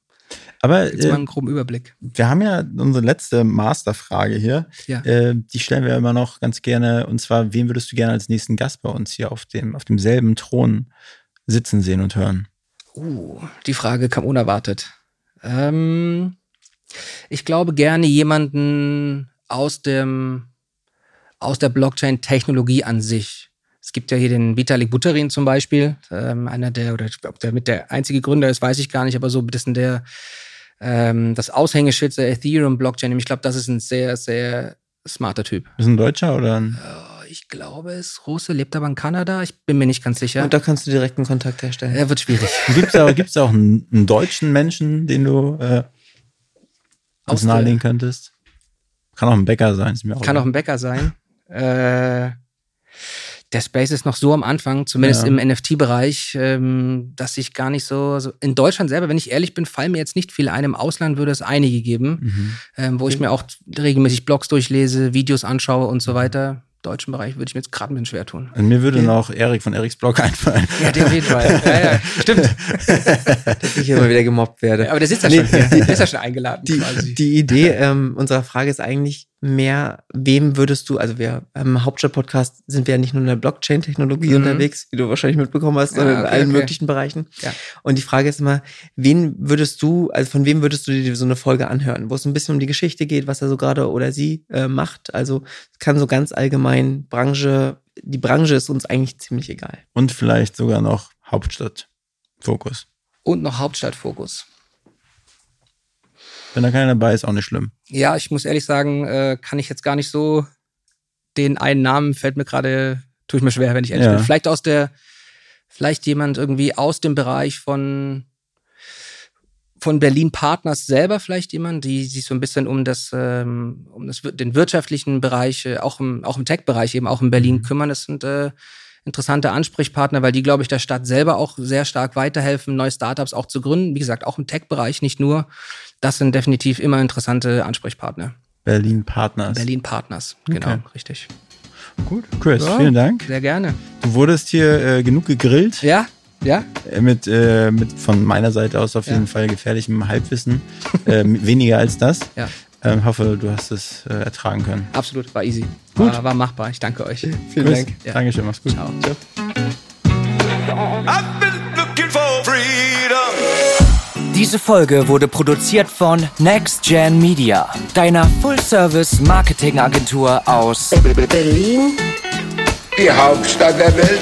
aber Jetzt äh, mal einen groben Überblick. Wir haben ja unsere letzte Masterfrage hier. Ja. Äh, die stellen wir immer noch ganz gerne. Und zwar, wen würdest du gerne als nächsten Gast bei uns hier auf dem auf demselben Thron sitzen sehen und hören? Uh, die Frage kam unerwartet. Ähm, ich glaube gerne jemanden aus dem aus der Blockchain-Technologie an sich. Es gibt ja hier den Vitalik Buterin zum Beispiel, ähm, einer der, oder ob der mit der einzige Gründer ist, weiß ich gar nicht, aber so ein bisschen der, ähm, das Aushängeschild der Ethereum-Blockchain. Ich glaube, das ist ein sehr, sehr smarter Typ. Ist ein Deutscher oder ein? Oh, ich glaube, es ist Russe, lebt aber in Kanada. Ich bin mir nicht ganz sicher. Und da kannst du direkt einen Kontakt herstellen. Er wird schwierig. Gibt es auch, gibt's auch einen, einen, deutschen Menschen, den du äh, uns nahelegen könntest? Kann auch ein Bäcker sein. Ist mir auch Kann auch ein Bäcker sein. Äh, der Space ist noch so am Anfang, zumindest ja. im NFT-Bereich, ähm, dass ich gar nicht so, so, In Deutschland selber, wenn ich ehrlich bin, fallen mir jetzt nicht viele ein. Im Ausland würde es einige geben, mhm. ähm, wo ich mir auch regelmäßig Blogs durchlese, Videos anschaue und so weiter deutschen Bereich würde ich mir jetzt gerade ein bisschen schwer tun. Und mir würde ja. noch Erik von Eriks Blog einfallen. Ja, der auf jeden Fall. Ja, ja, stimmt. Dass ich immer wieder gemobbt werde. Ja, aber der sitzt ja nee, schon hier. Der ist ja schon eingeladen die, quasi. Die Idee ähm, unserer Frage ist eigentlich mehr, wem würdest du, also wir im Hauptstadt-Podcast sind wir ja nicht nur in der Blockchain-Technologie mhm. unterwegs, wie du wahrscheinlich mitbekommen hast, sondern okay, in allen okay. möglichen Bereichen. Ja. Und die Frage ist immer, wen würdest du, also von wem würdest du dir so eine Folge anhören, wo es ein bisschen um die Geschichte geht, was er so gerade oder sie äh, macht. Also es kann so ganz allgemein Branche, die Branche ist uns eigentlich ziemlich egal. Und vielleicht sogar noch Hauptstadt. Fokus. Und noch Hauptstadtfokus. Wenn da keiner dabei ist, auch nicht schlimm. Ja, ich muss ehrlich sagen, äh, kann ich jetzt gar nicht so den einen Namen fällt mir gerade, tue ich mir schwer, wenn ich ehrlich ja. bin. Vielleicht aus der, vielleicht jemand irgendwie aus dem Bereich von von Berlin Partners selber vielleicht jemand, die sich so ein bisschen um das, ähm, um das den wirtschaftlichen Bereich, äh, auch im, auch im Tech-Bereich eben auch in Berlin mhm. kümmern. Das sind äh, interessante Ansprechpartner, weil die, glaube ich, der Stadt selber auch sehr stark weiterhelfen, neue Startups auch zu gründen. Wie gesagt, auch im Tech-Bereich nicht nur. Das sind definitiv immer interessante Ansprechpartner. Berlin Partners. Berlin Partners, genau, okay. richtig. Gut, Chris, ja, vielen Dank. Sehr gerne. Du wurdest hier äh, genug gegrillt. Ja, ja. Äh, mit, äh, mit von meiner Seite aus auf jeden Fall gefährlichem Halbwissen. äh, weniger als das. Ja. Ähm, hoffe, du hast es äh, ertragen können. Absolut, war easy. Gut. War, war machbar. Ich danke euch. Vielen Chris, Dank. Ja. Dankeschön, mach's gut. Ciao. Ciao. Diese Folge wurde produziert von Next Gen Media, deiner Full-Service-Marketing-Agentur aus Berlin, die Hauptstadt der Welt.